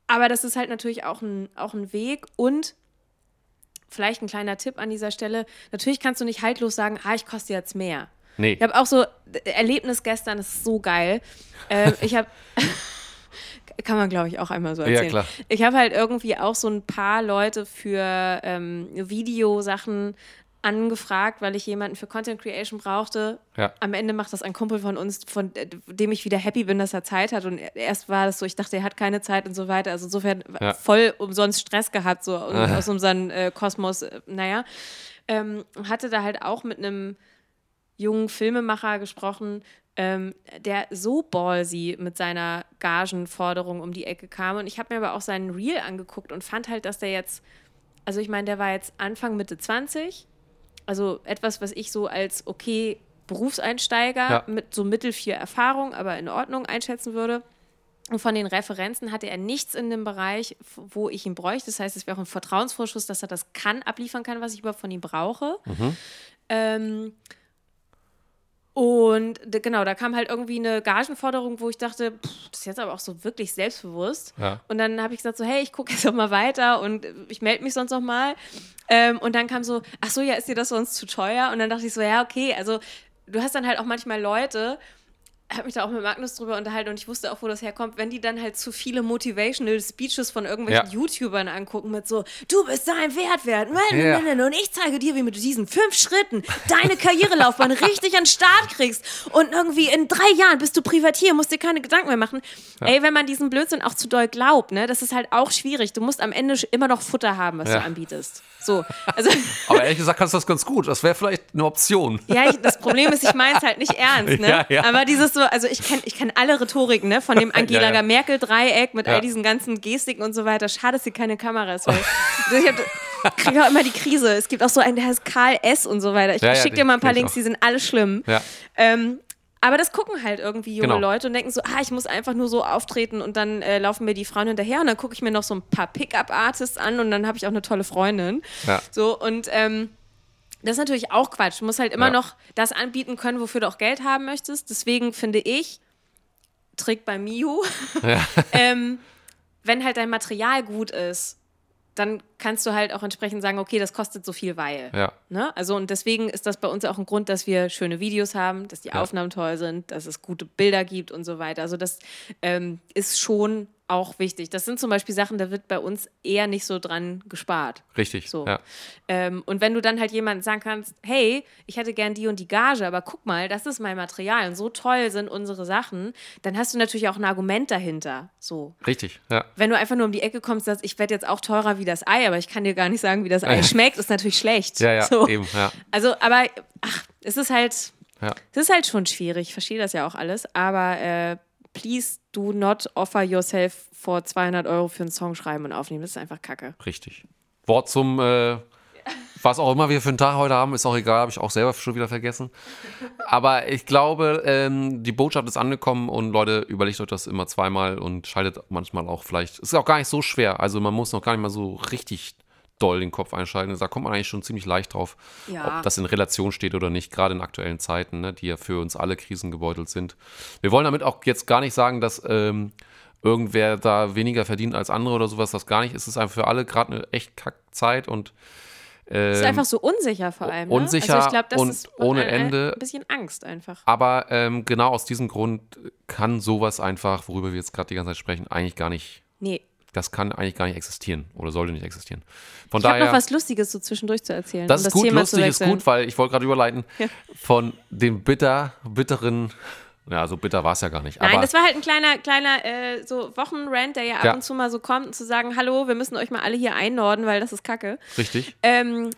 S1: Aber das ist halt natürlich auch ein, auch ein Weg und vielleicht ein kleiner Tipp an dieser Stelle. Natürlich kannst du nicht haltlos sagen, ah, ich koste jetzt mehr.
S2: Nee.
S1: Ich habe auch so Erlebnis gestern, das ist so geil. Ähm, ich habe kann man, glaube ich, auch einmal so erzählen.
S2: Ja, klar.
S1: Ich habe halt irgendwie auch so ein paar Leute für ähm, Videosachen angefragt, weil ich jemanden für Content Creation brauchte.
S2: Ja.
S1: Am Ende macht das ein Kumpel von uns, von dem ich wieder happy bin, dass er Zeit hat. Und erst war das so, ich dachte, er hat keine Zeit und so weiter. Also insofern
S2: Ja.
S1: voll umsonst Stress gehabt, so aus unserem äh, Kosmos. Äh, naja, ähm, hatte da halt auch mit einem jungen Filmemacher gesprochen, ähm, der so ballsy mit seiner Gagenforderung um die Ecke kam. Und ich habe mir aber auch seinen Reel angeguckt und fand halt, dass der jetzt, also ich meine, der war jetzt Anfang, Mitte 20. Also etwas, was ich so als okay Berufseinsteiger
S2: Ja.
S1: mit so mittel vier Erfahrung, aber in Ordnung einschätzen würde. Und von den Referenzen hatte er nichts in dem Bereich, wo ich ihn bräuchte. Das heißt, es wäre auch ein Vertrauensvorschuss, dass er das kann, abliefern kann, was ich überhaupt von ihm brauche. Ähm, und genau, da kam halt irgendwie eine Gagenforderung, wo ich dachte, pff, das ist jetzt aber auch so wirklich selbstbewusst.
S2: Ja.
S1: Und dann habe ich gesagt so, hey, ich gucke jetzt noch mal weiter und ich melde mich sonst noch mal. Ähm, und dann kam so, ach so, ja, ist dir das sonst zu teuer? Und dann dachte ich so, ja, okay, also du hast dann halt auch manchmal Leute, habe mich da auch mit Magnus drüber unterhalten und ich wusste auch, wo das herkommt, wenn die dann halt zu viele Motivational Speeches von irgendwelchen
S2: Ja.
S1: YouTubern angucken mit so, du bist dein Wert wert
S2: Ja.
S1: und ich zeige dir, wie du mit diesen fünf Schritten deine Karrierelaufbahn richtig an den Start kriegst und irgendwie in drei Jahren bist du Privatier, musst dir keine Gedanken mehr machen. Ey, wenn man diesen Blödsinn auch zu doll glaubt, ne, das ist halt auch schwierig. Du musst am Ende immer noch Futter haben, was
S2: Ja.
S1: du anbietest. So, also
S2: Aber ehrlich gesagt kannst du das ganz gut. Das wäre vielleicht eine Option.
S1: Ja, ich, das Problem ist, ich meine es halt nicht ernst, ne?
S2: Ja, ja.
S1: Aber dieses so, also ich kenne ich kenn alle Rhetoriken, ne? Von dem Angela
S2: Ja, ja.
S1: Merkel-Dreieck mit
S2: Ja.
S1: all diesen ganzen Gestiken und so weiter. Schade, dass hier keine Kamera ist, weil ich hab, kriege auch immer die Krise. Es gibt auch so einen, der heißt Karl S. und so weiter. Ich schicke dir mal ein paar
S2: ich
S1: Links,
S2: auch.
S1: die sind alle schlimm. Ähm, aber das gucken halt irgendwie junge
S2: Genau.
S1: Leute und denken so, ah, ich muss einfach nur so auftreten und dann äh, laufen mir die Frauen hinterher und dann gucke ich mir noch so ein paar Pickup-Artists an und dann habe ich auch eine tolle Freundin.
S2: Ja.
S1: So und ähm, das ist natürlich auch Quatsch. Du musst halt immer
S2: Ja.
S1: noch das anbieten können, wofür du auch Geld haben möchtest. Deswegen finde ich, Trick bei Miu, ähm, wenn halt dein Material gut ist, dann kannst du halt auch entsprechend sagen, okay, das kostet so viel, weil.
S2: Ja.
S1: Ne? Also und deswegen ist das bei uns auch ein Grund, dass wir schöne Videos haben, dass die
S2: Ja.
S1: Aufnahmen toll sind, dass es gute Bilder gibt und so weiter. Also das ähm, ist schon auch wichtig. Das sind zum Beispiel Sachen, da wird bei uns eher nicht so dran gespart.
S2: Richtig.
S1: So.
S2: Ja.
S1: Ähm, und wenn du dann halt jemandem sagen kannst, hey, ich hätte gern die und die Gage, aber guck mal, das ist mein Material und so toll sind unsere Sachen, dann hast du natürlich auch ein Argument dahinter. So.
S2: Richtig. Ja.
S1: Wenn du einfach nur um die Ecke kommst, sagst, ich werde jetzt auch teurer wie das Ei, aber ich kann dir gar nicht sagen, wie das Ei schmeckt, ist natürlich schlecht.
S2: Ja, ja,
S1: so.
S2: eben. Ja.
S1: Also, aber ach, es ist halt,
S2: Ja.
S1: es ist halt schon schwierig. Ich verstehe das ja auch alles, aber äh, please do not offer yourself for 200 Euro für einen Song schreiben und aufnehmen. Das ist einfach Kacke.
S2: Richtig. Wort zum, äh, was auch immer wir für einen Tag heute haben, ist auch egal, habe ich auch selber schon wieder vergessen. Aber ich glaube, ähm, die Botschaft ist angekommen und Leute, überlegt euch das immer zweimal und schaltet manchmal auch vielleicht. Es ist auch gar nicht so schwer. Also man muss noch gar nicht mal so richtig doll den Kopf einschalten. Da kommt man eigentlich schon ziemlich leicht drauf,
S1: Ja.
S2: ob das in Relation steht oder nicht, gerade in aktuellen Zeiten, ne, die ja für uns alle krisengebeutelt sind. Wir wollen damit auch jetzt gar nicht sagen, dass ähm, irgendwer da weniger verdient als andere oder sowas, das gar nicht. Es ist einfach für alle gerade eine echt Kackzeit und
S1: Es ist
S2: ähm,
S1: einfach so unsicher vor allem. Ne?
S2: unsicher
S1: also ich glaub, das
S2: und
S1: ist
S2: ohne
S1: ein, ein,
S2: Ende.
S1: Ein bisschen Angst einfach.
S2: aber ähm, genau aus diesem Grund kann sowas einfach, worüber wir jetzt gerade die ganze Zeit sprechen, eigentlich gar nicht,
S1: Nee.
S2: Das kann eigentlich gar nicht existieren oder sollte nicht existieren. Von
S1: Ich habe
S2: daher,
S1: noch was Lustiges so zwischendurch zu erzählen.
S2: das
S1: um
S2: ist gut,
S1: Thema
S2: lustig ist gut, weil ich wollte gerade überleiten von dem bitter, bitteren, ja, so bitter war es ja gar nicht.
S1: Nein,
S2: aber
S1: das war halt ein kleiner, kleiner äh, so Wochenrand, der ja ab
S2: Ja.
S1: und zu mal so kommt, zu sagen, hallo, wir müssen euch mal alle hier einnorden, weil das ist Kacke.
S2: richtig.
S1: Ähm,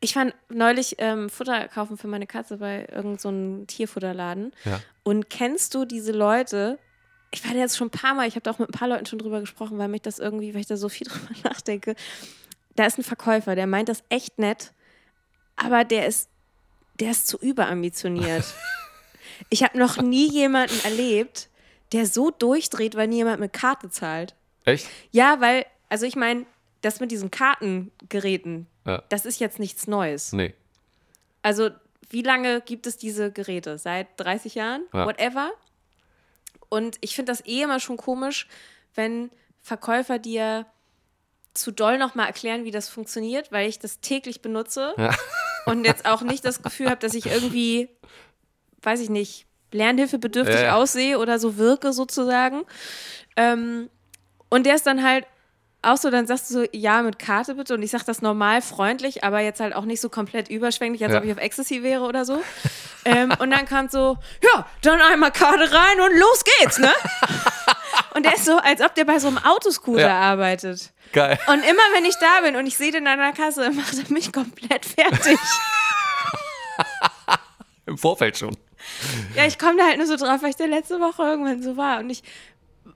S1: ich war neulich ähm, Futter kaufen für meine Katze bei irgendeinem so Tierfutterladen.
S2: Ja.
S1: Und kennst du diese Leute? Ich war da jetzt schon ein paar Mal, ich habe da auch mit ein paar Leuten schon drüber gesprochen, weil mich das irgendwie, weil ich da so viel drüber nachdenke. Da ist ein Verkäufer, der meint das echt nett, aber der ist, der ist zu überambitioniert. ich habe noch nie jemanden erlebt, der so durchdreht, weil nie jemand mit Karte zahlt.
S2: Echt?
S1: Ja, weil, also ich meine, das mit diesen Kartengeräten,
S2: Ja.
S1: das ist jetzt nichts Neues.
S2: Nee.
S1: Also, wie lange gibt es diese Geräte? Seit 30 Jahren?
S2: Ja.
S1: Whatever. Und ich finde das eh immer schon komisch, wenn Verkäufer dir zu doll nochmal erklären, wie das funktioniert, weil ich das täglich benutze
S2: Ja.
S1: und jetzt auch nicht das Gefühl habe, dass ich irgendwie, weiß ich nicht, lernhilfebedürftig
S2: ja.
S1: aussehe oder so wirke sozusagen. Ähm, und der ist dann halt auch so, dann sagst du so, ja, mit Karte bitte. Und ich sag das normal freundlich, aber jetzt halt auch nicht so komplett überschwänglich, als
S2: Ja.
S1: ob ich auf Ecstasy wäre oder so. ähm, und dann kam so, ja, dann einmal Karte rein und los geht's, ne? und der ist so, als ob der bei so einem Autoscooter
S2: Ja.
S1: arbeitet.
S2: Geil.
S1: Und immer wenn ich da bin und ich sehe den an der Kasse, macht er mich komplett fertig.
S2: Im Vorfeld schon.
S1: ja, ich komme da halt nur so drauf, weil ich da letzte Woche irgendwann so war. Und ich,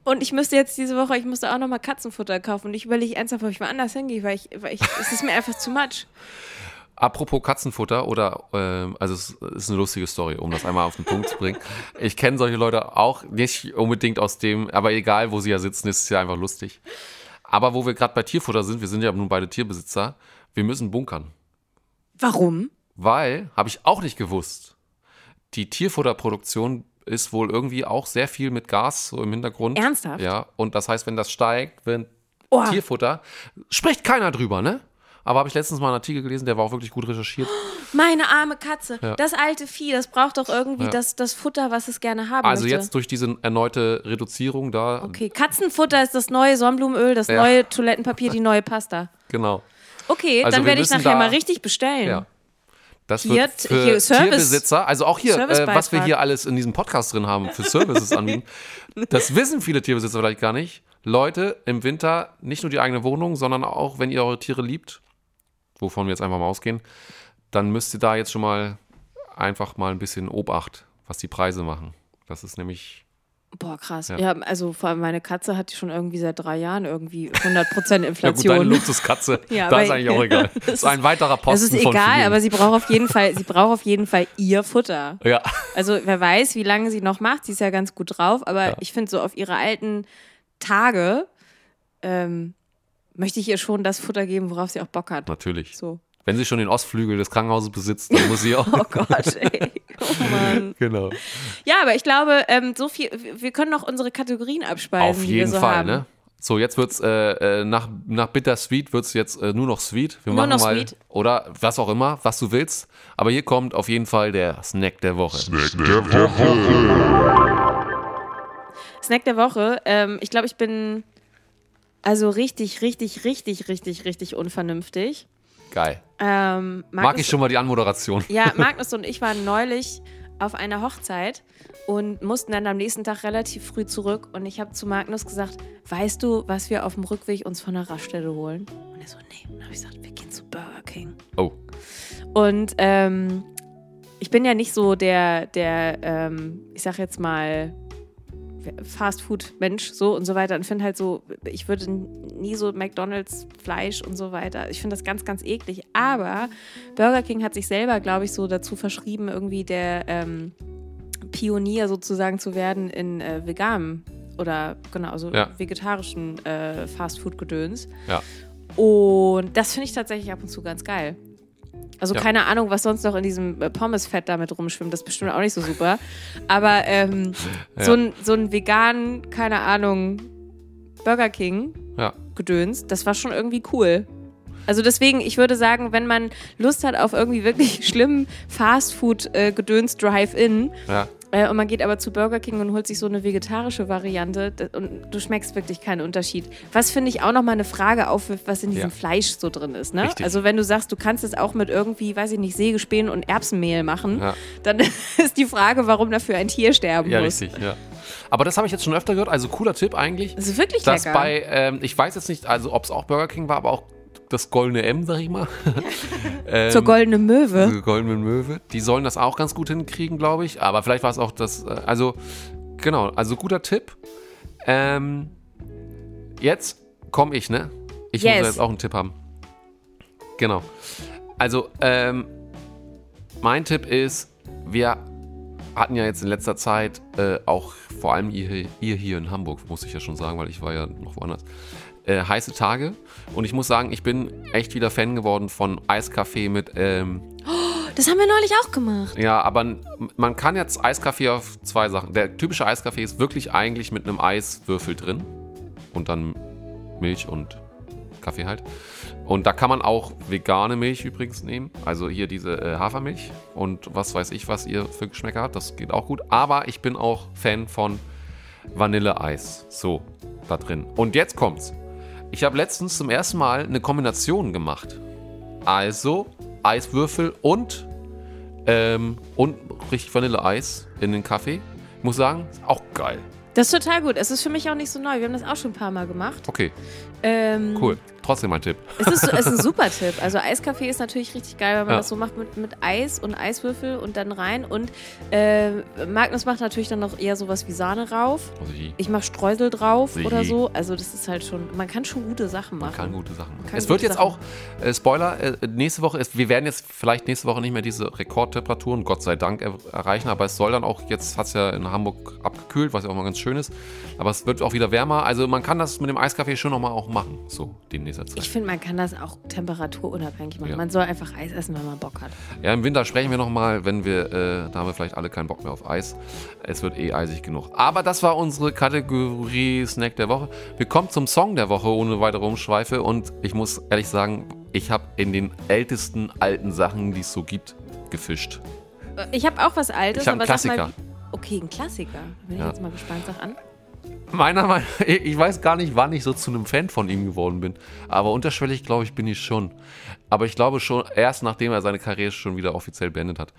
S1: und ich müsste jetzt diese Woche, ich musste auch nochmal Katzenfutter kaufen. Und ich überlege ernsthaft, ob ich mal anders hingehe, weil ich, weil ich, es ist mir einfach zu much.
S2: Apropos Katzenfutter oder, ähm, also es ist eine lustige Story, um das einmal auf den Punkt zu bringen. Ich kenne solche Leute auch nicht unbedingt aus dem, aber egal, wo sie ja sitzen, ist es ja einfach lustig. Aber wo wir gerade bei Tierfutter sind, wir sind ja nun beide Tierbesitzer, wir müssen bunkern.
S1: Warum?
S2: Weil, habe ich auch nicht gewusst, die Tierfutterproduktion ist wohl irgendwie auch sehr viel mit Gas so im Hintergrund.
S1: Ernsthaft?
S2: Ja, und das heißt, wenn das steigt, wenn
S1: Oh.
S2: Tierfutter, spricht keiner drüber, ne? aber habe ich letztens mal einen Artikel gelesen, der war auch wirklich gut recherchiert.
S1: Meine arme Katze.
S2: Ja.
S1: Das alte Vieh, das braucht doch irgendwie
S2: Ja.
S1: das, das Futter, was es gerne haben
S2: Also
S1: möchte.
S2: jetzt durch diese erneute Reduzierung da,
S1: Okay, Katzenfutter ist das neue Sonnenblumenöl, das
S2: Ja.
S1: neue Toilettenpapier, die neue Pasta.
S2: genau.
S1: Okay,
S2: Also
S1: dann werde ich nachher
S2: da-
S1: mal richtig bestellen.
S2: Ja. Das
S1: Hier-
S2: wird für
S1: hier Service-
S2: Tierbesitzer, also auch hier, äh, was wir hier alles in diesem Podcast drin haben, für Services anbieten, das wissen viele Tierbesitzer vielleicht gar nicht. Leute, im Winter nicht nur die eigene Wohnung, sondern auch, wenn ihr eure Tiere liebt, wovon wir jetzt einfach mal ausgehen, dann müsst ihr da jetzt schon mal einfach mal ein bisschen Obacht, was die Preise machen. Das ist nämlich,
S1: Boah, krass.
S2: Ja.
S1: Ja. also vor allem meine Katze hat schon irgendwie seit drei Jahren irgendwie 100%
S2: ja gut, deine
S1: Inflation.
S2: Luxuskatze,
S1: Ja,
S2: da ist eigentlich auch egal. Das ist ein weiterer
S1: das
S2: Posten
S1: ist
S2: von
S1: egal, aber sie braucht auf jeden Fall, sie braucht auf jeden Fall ihr Futter.
S2: ja,
S1: Also wer weiß, wie lange sie noch macht. Sie ist ja ganz gut drauf, aber
S2: Ja.
S1: ich finde so auf ihre alten Tage ähm, möchte ich ihr schon das Futter geben, worauf sie auch Bock hat.
S2: natürlich.
S1: So.
S2: Wenn sie schon den Ostflügel des Krankenhauses besitzt, dann muss sie auch.
S1: Oh Gott, ey. Oh Mann.
S2: genau.
S1: Ja, aber ich glaube, ähm, so viel, wir können noch unsere Kategorien abspeisen,
S2: Auf
S1: die wir
S2: jeden
S1: so
S2: Fall,
S1: haben.
S2: ne? So, jetzt wird's äh, äh, nach, nach Bittersweet wird's jetzt äh, nur noch Sweet. Wir
S1: Nur
S2: machen
S1: noch
S2: mal
S1: Sweet.
S2: oder was auch immer, was du willst. Aber hier kommt auf jeden Fall der Snack der Woche.
S3: der Woche.
S1: Snack der Woche. Ähm, ich glaube, ich bin also richtig, richtig, richtig, richtig, richtig unvernünftig.
S2: Geil.
S1: Ähm,
S2: Mag ich schon mal die Anmoderation.
S1: Ja, Magnus und ich waren neulich auf einer Hochzeit und mussten dann am nächsten Tag relativ früh zurück. Und ich habe zu Magnus gesagt, weißt du, was wir auf dem Rückweg uns von der Raststätte holen? Und er so, nee. Und dann habe ich gesagt, wir gehen zu Burger King.
S2: Oh,
S1: Und ähm, ich bin ja nicht so der, der ähm, ich sag jetzt mal, Fast-Food-Mensch so und so weiter und finde halt so, ich würde nie so McDonalds Fleisch und so weiter. Ich finde das ganz, ganz eklig. Aber Burger King hat sich selber, glaube ich, so dazu verschrieben, irgendwie der ähm, Pionier sozusagen zu werden in äh, veganem oder genau, so
S2: Ja.
S1: vegetarischen äh, Fast-Food-Gedöns.
S2: ja.
S1: Und das finde ich tatsächlich ab und zu ganz geil. Also
S2: Ja.
S1: keine Ahnung, was sonst noch in diesem äh, Pommesfett damit rumschwimmt. Das ist bestimmt auch nicht so super. Aber ähm,
S2: Ja.
S1: so, ein, so ein vegan, keine Ahnung, Burger King
S2: Ja.
S1: Gedöns, das war schon irgendwie cool. Also deswegen, ich würde sagen, wenn man Lust hat auf irgendwie wirklich schlimmen Fastfood-Gedöns Drive-In
S2: Ja.
S1: Äh, und man geht aber zu Burger King und holt sich so eine vegetarische Variante und du schmeckst wirklich keinen Unterschied. Was finde ich auch nochmal eine Frage aufwirft, was in diesem
S2: Ja.
S1: Fleisch so drin ist. Ne?
S2: Richtig.
S1: Also wenn du sagst, du kannst es auch mit irgendwie, weiß ich nicht, Sägespänen und Erbsenmehl machen,
S2: Ja.
S1: dann ist die Frage, warum dafür ein Tier sterben
S2: Ja,
S1: muss.
S2: richtig, ja. Aber das habe ich jetzt schon öfter gehört, also cooler Tipp eigentlich.
S1: Das ist wirklich
S2: dass
S1: lecker.
S2: bei, ähm, ich weiß jetzt nicht, also ob es auch Burger King war, aber auch das goldene M, sag ich mal. ähm,
S1: Zur goldenen Möwe.
S2: Die goldene Möwe. Die sollen das auch ganz gut hinkriegen, glaube ich. Aber vielleicht war es auch das, äh, also genau, also guter Tipp. Ähm, jetzt komme ich, ne? Ich
S1: Yes.
S2: muss jetzt auch einen Tipp haben. Genau. Also, ähm, mein Tipp ist, wir hatten ja jetzt in letzter Zeit äh, auch, vor allem ihr, ihr hier in Hamburg, muss ich ja schon sagen, weil ich war ja noch woanders, äh, heiße Tage. Und ich muss sagen, ich bin echt wieder Fan geworden von Eiskaffee mit, ähm,
S1: Das haben wir neulich auch gemacht.
S2: ja, aber man kann jetzt Eiskaffee auf zwei Sachen. Der typische Eiskaffee ist wirklich eigentlich mit einem Eiswürfel drin und dann Milch und Kaffee halt. Und da kann man auch vegane Milch übrigens nehmen. Also hier diese äh, Hafermilch und was weiß ich, was ihr für Geschmäcker habt. Das geht auch gut. Aber ich bin auch Fan von Vanilleeis. So, da drin. Und jetzt kommt's. Ich habe letztens zum ersten Mal eine Kombination gemacht. Also Eiswürfel und ähm, und richtig Vanilleeis in den Kaffee. Ich muss sagen, ist auch geil.
S1: Das ist total gut. Es ist für mich auch nicht so neu. Wir haben das auch schon ein paar Mal gemacht.
S2: Okay,
S1: Ähm,
S2: cool. Trotzdem mein Tipp.
S1: Es ist, es ist ein super Tipp. Also Eiskaffee ist natürlich richtig geil, wenn man
S2: Ja.
S1: das so macht mit, mit Eis und Eiswürfel und dann rein. Und äh, Magnus macht natürlich dann noch eher sowas wie Sahne rauf.
S2: Also ich,
S1: mache Streusel drauf
S2: Sie.
S1: oder so. Also das ist halt schon, man kann schon gute Sachen machen.
S2: man kann gute Sachen machen. Es wird jetzt
S1: Sachen.
S2: auch, äh, Spoiler, äh, nächste Woche ist, wir werden jetzt vielleicht nächste Woche nicht mehr diese Rekordtemperaturen, Gott sei Dank, er, erreichen, aber es soll dann auch, jetzt hat es ja in Hamburg abgekühlt, was ja auch mal ganz schön ist, aber es wird auch wieder wärmer, also man kann das mit dem Eiskaffee schon nochmal auch machen, so in nächster Zeit.
S1: Ich finde, man kann das auch temperaturunabhängig machen.
S2: Ja.
S1: Man soll einfach Eis essen, wenn man Bock hat.
S2: Ja, im Winter sprechen wir nochmal, wenn wir, äh, da haben wir vielleicht alle keinen Bock mehr auf Eis. Es wird eh eisig genug. Aber das war unsere Kategorie Snack der Woche. Wir kommen zum Song der Woche ohne weitere Umschweife und ich muss ehrlich sagen, ich habe in den ältesten alten Sachen, die es so gibt, gefischt.
S1: Ich habe auch was Altes,
S2: Ich
S1: aber mal,
S2: Klassiker.
S1: wie- okay, ein Klassiker. Bin
S2: Ja.
S1: ich jetzt mal gespannt, sag an.
S2: Meiner Meinung ich weiß gar nicht, wann ich so zu einem Fan von ihm geworden bin. Aber unterschwellig, glaube ich, bin ich schon. Aber ich glaube schon erst, nachdem er seine Karriere schon wieder offiziell beendet hat.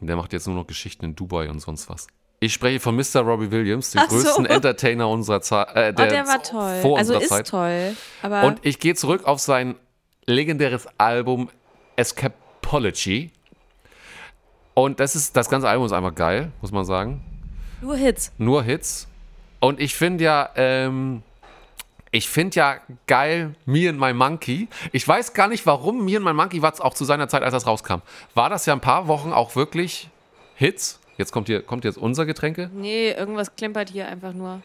S2: Der macht jetzt nur noch Geschichten in Dubai und sonst was. Ich spreche von Mr. Robbie Williams, dem
S1: Ach so.
S2: größten Entertainer unserer Zeit. Äh,
S1: Oh, der war toll.
S2: Vor
S1: Also ist
S2: Zeit.
S1: toll. Aber
S2: Und ich gehe zurück auf sein legendäres Album Escapology. Und das ist, das ganze Album ist einfach geil, muss man sagen.
S1: nur Hits.
S2: Nur Hits. Und ich finde ja, ähm, ich finde ja geil Me and My Monkey. Ich weiß gar nicht, warum Me and My Monkey war es auch zu seiner Zeit, als das rauskam. War das ja ein paar Wochen auch wirklich Hits? Jetzt kommt hier, kommt jetzt unser Getränke.
S1: Nee, irgendwas klimpert hier einfach nur.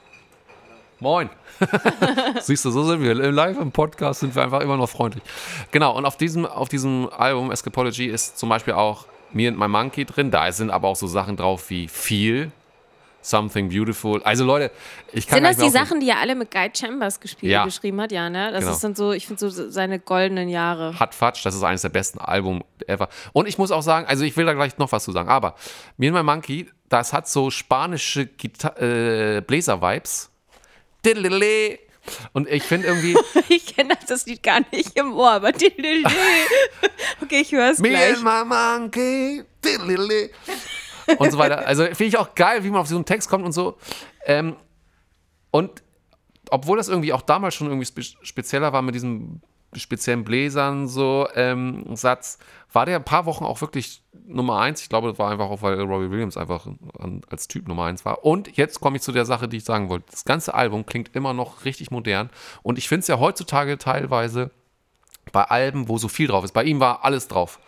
S2: Moin. Siehst du, so sind wir. Live im Podcast sind wir einfach immer noch freundlich. Genau, und auf diesem, auf diesem Album Escapology ist zum Beispiel auch Me and My Monkey drin. Da sind aber auch so Sachen drauf wie Feel, Something Beautiful. Also Leute, ich kann
S1: Sind das die. Sachen, die er alle mit Guy Chambers gespielt,
S2: Ja.
S1: geschrieben hat? Ja, ne? Das
S2: Genau.
S1: ist dann so, ich finde so seine goldenen Jahre.
S2: Hat Fatsch, das ist eines der besten Album ever. Und ich muss auch sagen, also ich will da gleich noch was zu sagen, aber Me and My Monkey, das hat so spanische Gita äh, Bläser-Vibes. Und ich finde irgendwie,
S1: Ich kenne das Lied gar nicht im Ohr, aber Okay, ich höre es
S2: Me
S1: gleich.
S2: and my monkey. Und so weiter. Also finde ich auch geil, wie man auf so einen Text kommt und so. Ähm, und obwohl das irgendwie auch damals schon irgendwie spe spezieller war mit diesem speziellen Bläsern so ähm, Satz, war der ein paar Wochen auch wirklich Nummer eins. Ich glaube, das war einfach auch, weil Robbie Williams einfach an, als Typ Nummer eins war. Und jetzt komme ich zu der Sache, die ich sagen wollte. Das ganze Album klingt immer noch richtig modern. Und ich finde es ja heutzutage teilweise bei Alben, wo so viel drauf ist. Bei ihm war alles drauf.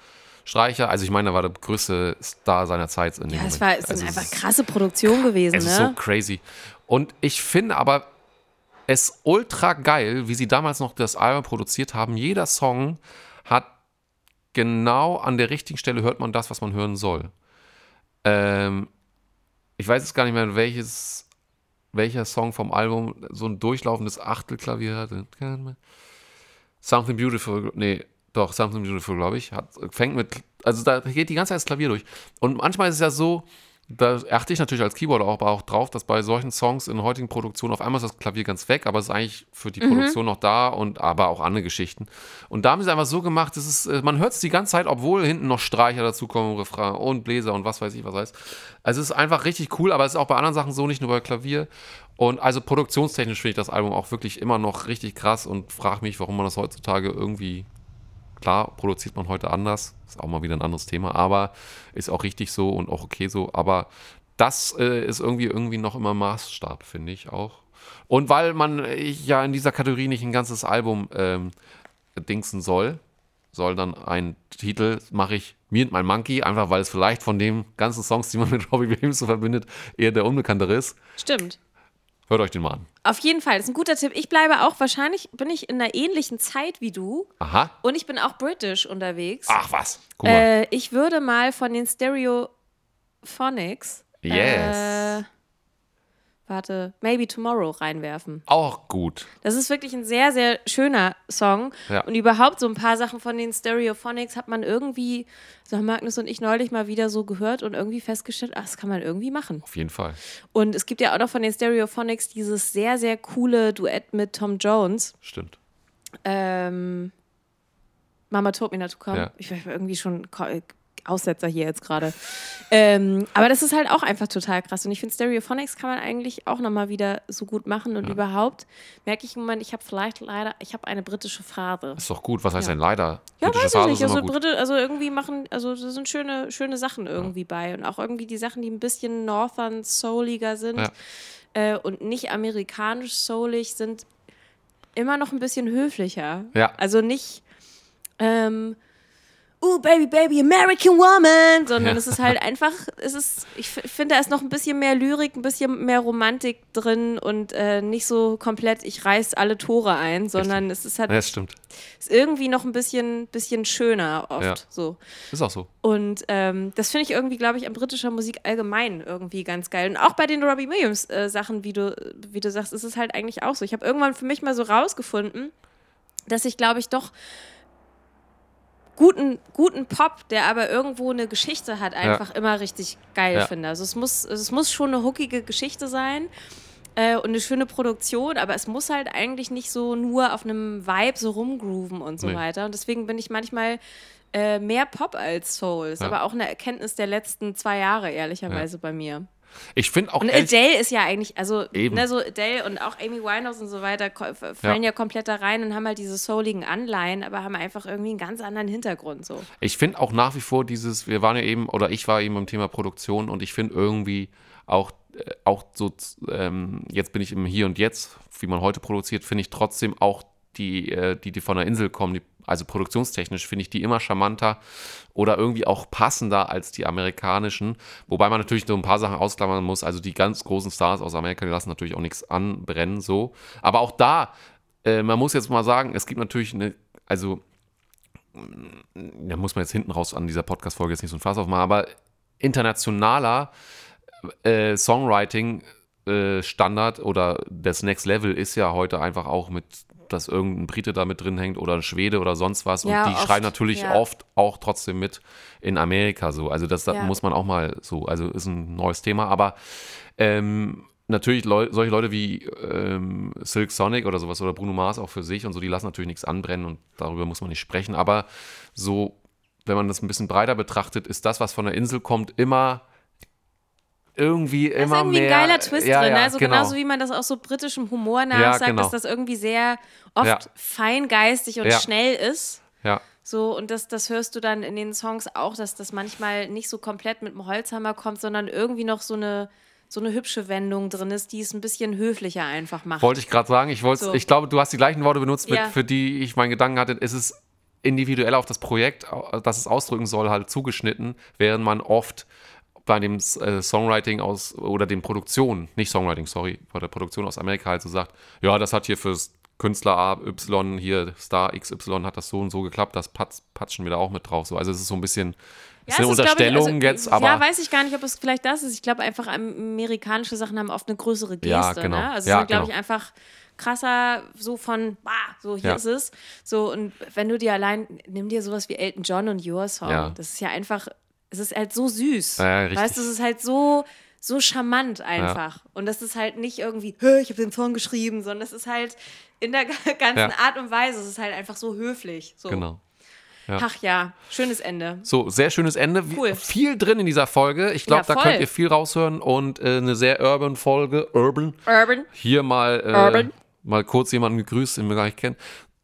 S2: Streicher, also ich meine, er war der größte Star seiner Zeit in dem
S1: Ja, es
S2: Moment.
S1: war es ist
S2: Also
S1: eine
S2: es
S1: einfach krasse Produktion gewesen,
S2: es ist so
S1: ne?
S2: crazy. Und ich finde aber es ultra geil, wie sie damals noch das Album produziert haben. Jeder Song hat genau an der richtigen Stelle hört man das, was man hören soll. Ähm, ich weiß jetzt gar nicht mehr, welches, welcher Song vom Album so ein durchlaufendes Achtelklavier hatte. Something Beautiful, nee, doch, Something Beautiful, glaube ich, hat, fängt mit, also da geht die ganze Zeit das Klavier durch. Und manchmal ist es ja so, da achte ich natürlich als Keyboarder auch, auch drauf, dass bei solchen Songs in heutigen Produktionen auf einmal ist das Klavier ganz weg, aber es ist eigentlich für die Produktion noch da und aber auch andere Geschichten. Und da haben sie es einfach so gemacht, das ist, äh, man hört es die ganze Zeit, obwohl hinten noch Streicher dazukommen, Refrain und Bläser und was weiß ich was heißt. Also es ist einfach richtig cool, aber es ist auch bei anderen Sachen so, nicht nur bei Klavier. Und also produktionstechnisch finde ich das Album auch wirklich immer noch richtig krass und frage mich, warum man das heutzutage irgendwie Klar, produziert man heute anders, ist auch mal wieder ein anderes Thema, aber ist auch richtig so und auch okay so. Aber das äh, ist irgendwie irgendwie noch immer Maßstab, finde ich auch. Und weil man äh, ja in dieser Kategorie nicht ein ganzes Album ähm, dingsen soll, soll dann ein Titel, mache ich Me and My Monkey, einfach weil es vielleicht von den ganzen Songs, die man mit Robbie Williams so verbindet, eher der unbekanntere ist.
S1: Stimmt.
S2: Hört euch den mal an.
S1: Auf jeden Fall, das ist ein guter Tipp. Ich bleibe auch, wahrscheinlich bin ich in einer ähnlichen Zeit wie du
S2: Aha.
S1: und ich bin auch british unterwegs.
S2: Ach was. Guck mal.
S1: Äh, ich würde mal von den Stereophonics
S2: Yes.
S1: äh, warte, Maybe Tomorrow reinwerfen.
S2: auch gut.
S1: Das ist wirklich ein sehr, sehr schöner Song.
S2: Ja.
S1: Und überhaupt so ein paar Sachen von den Stereophonics hat man irgendwie, so haben Magnus und ich neulich mal wieder so gehört und irgendwie festgestellt, ach, das kann man irgendwie machen.
S2: Auf jeden Fall.
S1: Und es gibt ja auch noch von den Stereophonics dieses sehr, sehr coole Duett mit Tom Jones.
S2: Stimmt.
S1: Ähm, Mama told me not to come.
S2: Ja.
S1: Ich war irgendwie schon Aussetzer hier jetzt gerade. ähm, aber das ist halt auch einfach total krass. Und ich finde, Stereophonics kann man eigentlich auch nochmal wieder so gut machen. Und überhaupt merke ich im Moment, ich habe vielleicht leider, ich habe eine britische Phase.
S2: Ist doch gut. Was heißt
S1: Ja.
S2: denn leider?
S1: Ja,
S2: Britische
S1: weiß ich
S2: Phase
S1: nicht. Also. Brite, also irgendwie machen, also da sind schöne, schöne Sachen irgendwie bei. Und auch irgendwie die Sachen, die ein bisschen Northern Souliger sind
S2: Ja.
S1: äh, und nicht amerikanisch soulig sind, immer noch ein bisschen höflicher.
S2: Ja.
S1: Also nicht, ähm, oh baby, baby, American Woman, sondern
S2: Ja.
S1: es ist halt einfach, es ist, ich finde, da ist noch ein bisschen mehr Lyrik, ein bisschen mehr Romantik drin und äh, nicht so komplett, ich reiß alle Tore ein, sondern es ist halt
S2: Ja, das stimmt.
S1: ist irgendwie noch ein bisschen, bisschen schöner oft
S2: Ja.
S1: so.
S2: Ist auch so.
S1: Und ähm, das finde ich irgendwie, glaube ich, an britischer Musik allgemein irgendwie ganz geil. Und auch bei den Robbie Williams äh, Sachen, wie du, wie du sagst, ist es halt eigentlich auch so. Ich habe irgendwann für mich mal so rausgefunden, dass ich, glaube ich, doch guten, guten Pop, der aber irgendwo eine Geschichte hat, einfach immer richtig geil
S2: Ja.
S1: finde. Also es muss, es muss schon eine hookige Geschichte sein äh, und eine schöne Produktion, aber es muss halt eigentlich nicht so nur auf einem Vibe so rumgrooven und so
S2: Nee.
S1: weiter. Und deswegen bin ich manchmal äh, mehr Pop als Soul. Ist
S2: Ja.
S1: aber auch eine Erkenntnis der letzten zwei Jahre, ehrlicherweise bei mir.
S2: Ich finde auch
S1: Und Adele ist ja eigentlich, also
S2: Eben.
S1: ne, so Adele und auch Amy Winehouse und so weiter fallen ja. komplett da rein und haben halt diese souligen Anleihen, aber haben einfach irgendwie einen ganz anderen Hintergrund so.
S2: Ich finde auch nach wie vor dieses, wir waren ja eben, oder ich war eben im Thema Produktion und ich finde irgendwie auch, äh, auch so, ähm, jetzt bin ich im Hier und Jetzt, wie man heute produziert, finde ich trotzdem auch die, äh, die, die von der Insel kommen, die, also produktionstechnisch finde ich die immer charmanter oder irgendwie auch passender als die amerikanischen. Wobei man natürlich so ein paar Sachen ausklammern muss. Also die ganz großen Stars aus Amerika, die lassen natürlich auch nichts anbrennen, so. Aber auch da, äh, man muss jetzt mal sagen, es gibt natürlich eine, also da muss man jetzt hinten raus an dieser Podcast-Folge jetzt nicht so ein Fass aufmachen, aber internationaler äh, Songwriting äh, Standard oder das Next Level ist ja heute einfach auch mit, dass irgendein Brite da mit drin hängt oder ein Schwede oder sonst was.
S1: Ja,
S2: und die
S1: oft,
S2: schreiben natürlich
S1: ja.
S2: oft auch trotzdem mit in Amerika so. Also das, das
S1: Ja.
S2: muss man auch mal so, also ist ein neues Thema, aber ähm, natürlich Leu solche Leute wie ähm, Silk Sonic oder sowas oder Bruno Mars auch für sich und so, die lassen natürlich nichts anbrennen und darüber muss man nicht sprechen. Aber so, wenn man das ein bisschen breiter betrachtet, ist das, was von der Insel kommt, immer irgendwie
S1: Da ist
S2: immer
S1: irgendwie
S2: mehr.
S1: ein geiler Twist
S2: ja,
S1: drin,
S2: ja,
S1: also
S2: genau.
S1: genauso wie man das auch so britischem Humor nachsagt,
S2: genau.
S1: dass das irgendwie sehr oft
S2: Ja.
S1: feingeistig und
S2: Ja.
S1: schnell ist.
S2: Ja,
S1: So, und das, das hörst du dann in den Songs auch, dass das manchmal nicht so komplett mit dem Holzhammer kommt, sondern irgendwie noch so eine, so eine hübsche Wendung drin ist, die es ein bisschen höflicher einfach macht.
S2: wollte ich gerade sagen. Ich, wollte,
S1: So.
S2: ich glaube, du hast die gleichen Worte benutzt, mit,
S1: Ja.
S2: für die ich meinen Gedanken hatte. Es ist individuell auf das Projekt, das es ausdrücken soll, halt zugeschnitten, während man oft bei dem äh, Songwriting aus oder den Produktionen, nicht Songwriting, sorry, bei der Produktion aus Amerika halt so sagt, ja, das hat hier fürs Künstler A, Y, hier Star XY hat das so und so geklappt, das patz, patschen wir da auch mit drauf. So. Also es ist so ein bisschen, es ist eine
S1: ist, glaub ich,
S2: Unterstellung
S1: also,
S2: jetzt, aber
S1: Ja, weiß ich gar nicht, ob es vielleicht das ist. Ich glaube einfach, amerikanische Sachen haben oft eine größere Geste.
S2: Ja, genau.
S1: Ne? Also
S2: Ja,
S1: es ist, glaube
S2: genau.
S1: ich, einfach krasser so von, bah, so hier
S2: Ja.
S1: ist es. So, und wenn du dir allein, nimm dir sowas wie Elton John und Your Song.
S2: Ja.
S1: Das ist ja einfach, es ist halt so süß.
S2: Ja, ja.
S1: Weißt du, es ist halt so, so charmant einfach. Und das ist halt nicht irgendwie, "Hä, ich habe den Song geschrieben, sondern es ist halt in der ganzen
S2: Ja.
S1: Art und Weise, es ist halt einfach so höflich. So.
S2: genau.
S1: Ach ja, schönes Ende.
S2: So, sehr schönes Ende.
S1: Cool.
S2: Viel drin in dieser Folge. Ich glaube,
S1: Ja,
S2: da könnt ihr viel raushören und äh, eine sehr urban Folge. Urban.
S1: Urban.
S2: Hier mal, äh,
S1: Urban.
S2: mal kurz jemanden gegrüßt, den wir gar nicht kennen.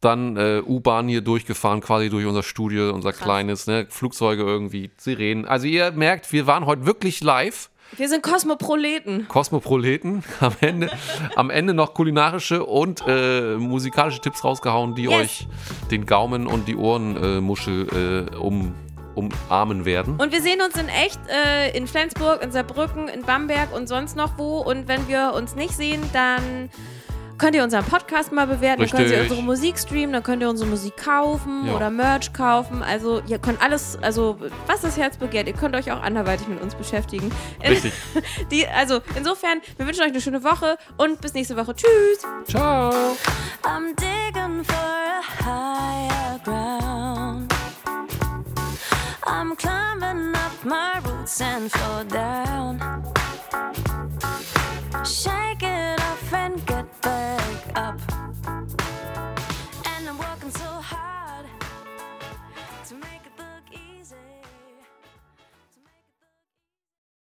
S2: Dann äh, U-Bahn hier durchgefahren, quasi durch unser Studio, unser kleines, ne? Flugzeuge irgendwie, Sirenen. Also ihr merkt, wir waren heute wirklich live.
S1: Wir sind Kosmoproleten.
S2: Kosmoproleten. Am Ende, am Ende noch kulinarische und äh, musikalische Tipps rausgehauen, die
S1: Yes.
S2: euch den Gaumen und die Ohrenmuschel äh, äh, um, umarmen werden.
S1: Und wir sehen uns in echt äh, in Flensburg, in Saarbrücken, in Bamberg und sonst noch wo. Und wenn wir uns nicht sehen, dann könnt ihr unseren Podcast mal bewerten, dann könnt ihr
S2: Richtig.
S1: unsere Musik streamen, dann könnt ihr unsere Musik kaufen
S2: Ja.
S1: oder Merch kaufen. Also ihr könnt alles, also was das Herz begehrt, ihr könnt euch auch anderweitig mit uns beschäftigen.
S2: Richtig.
S1: Die, also insofern, wir wünschen euch eine schöne Woche und bis nächste Woche. Tschüss!
S2: Ciao.
S4: I'm digging for a higher ground. I'm climbing up my roots and fall down. Shake it off and get back up. And I'm working so hard to make.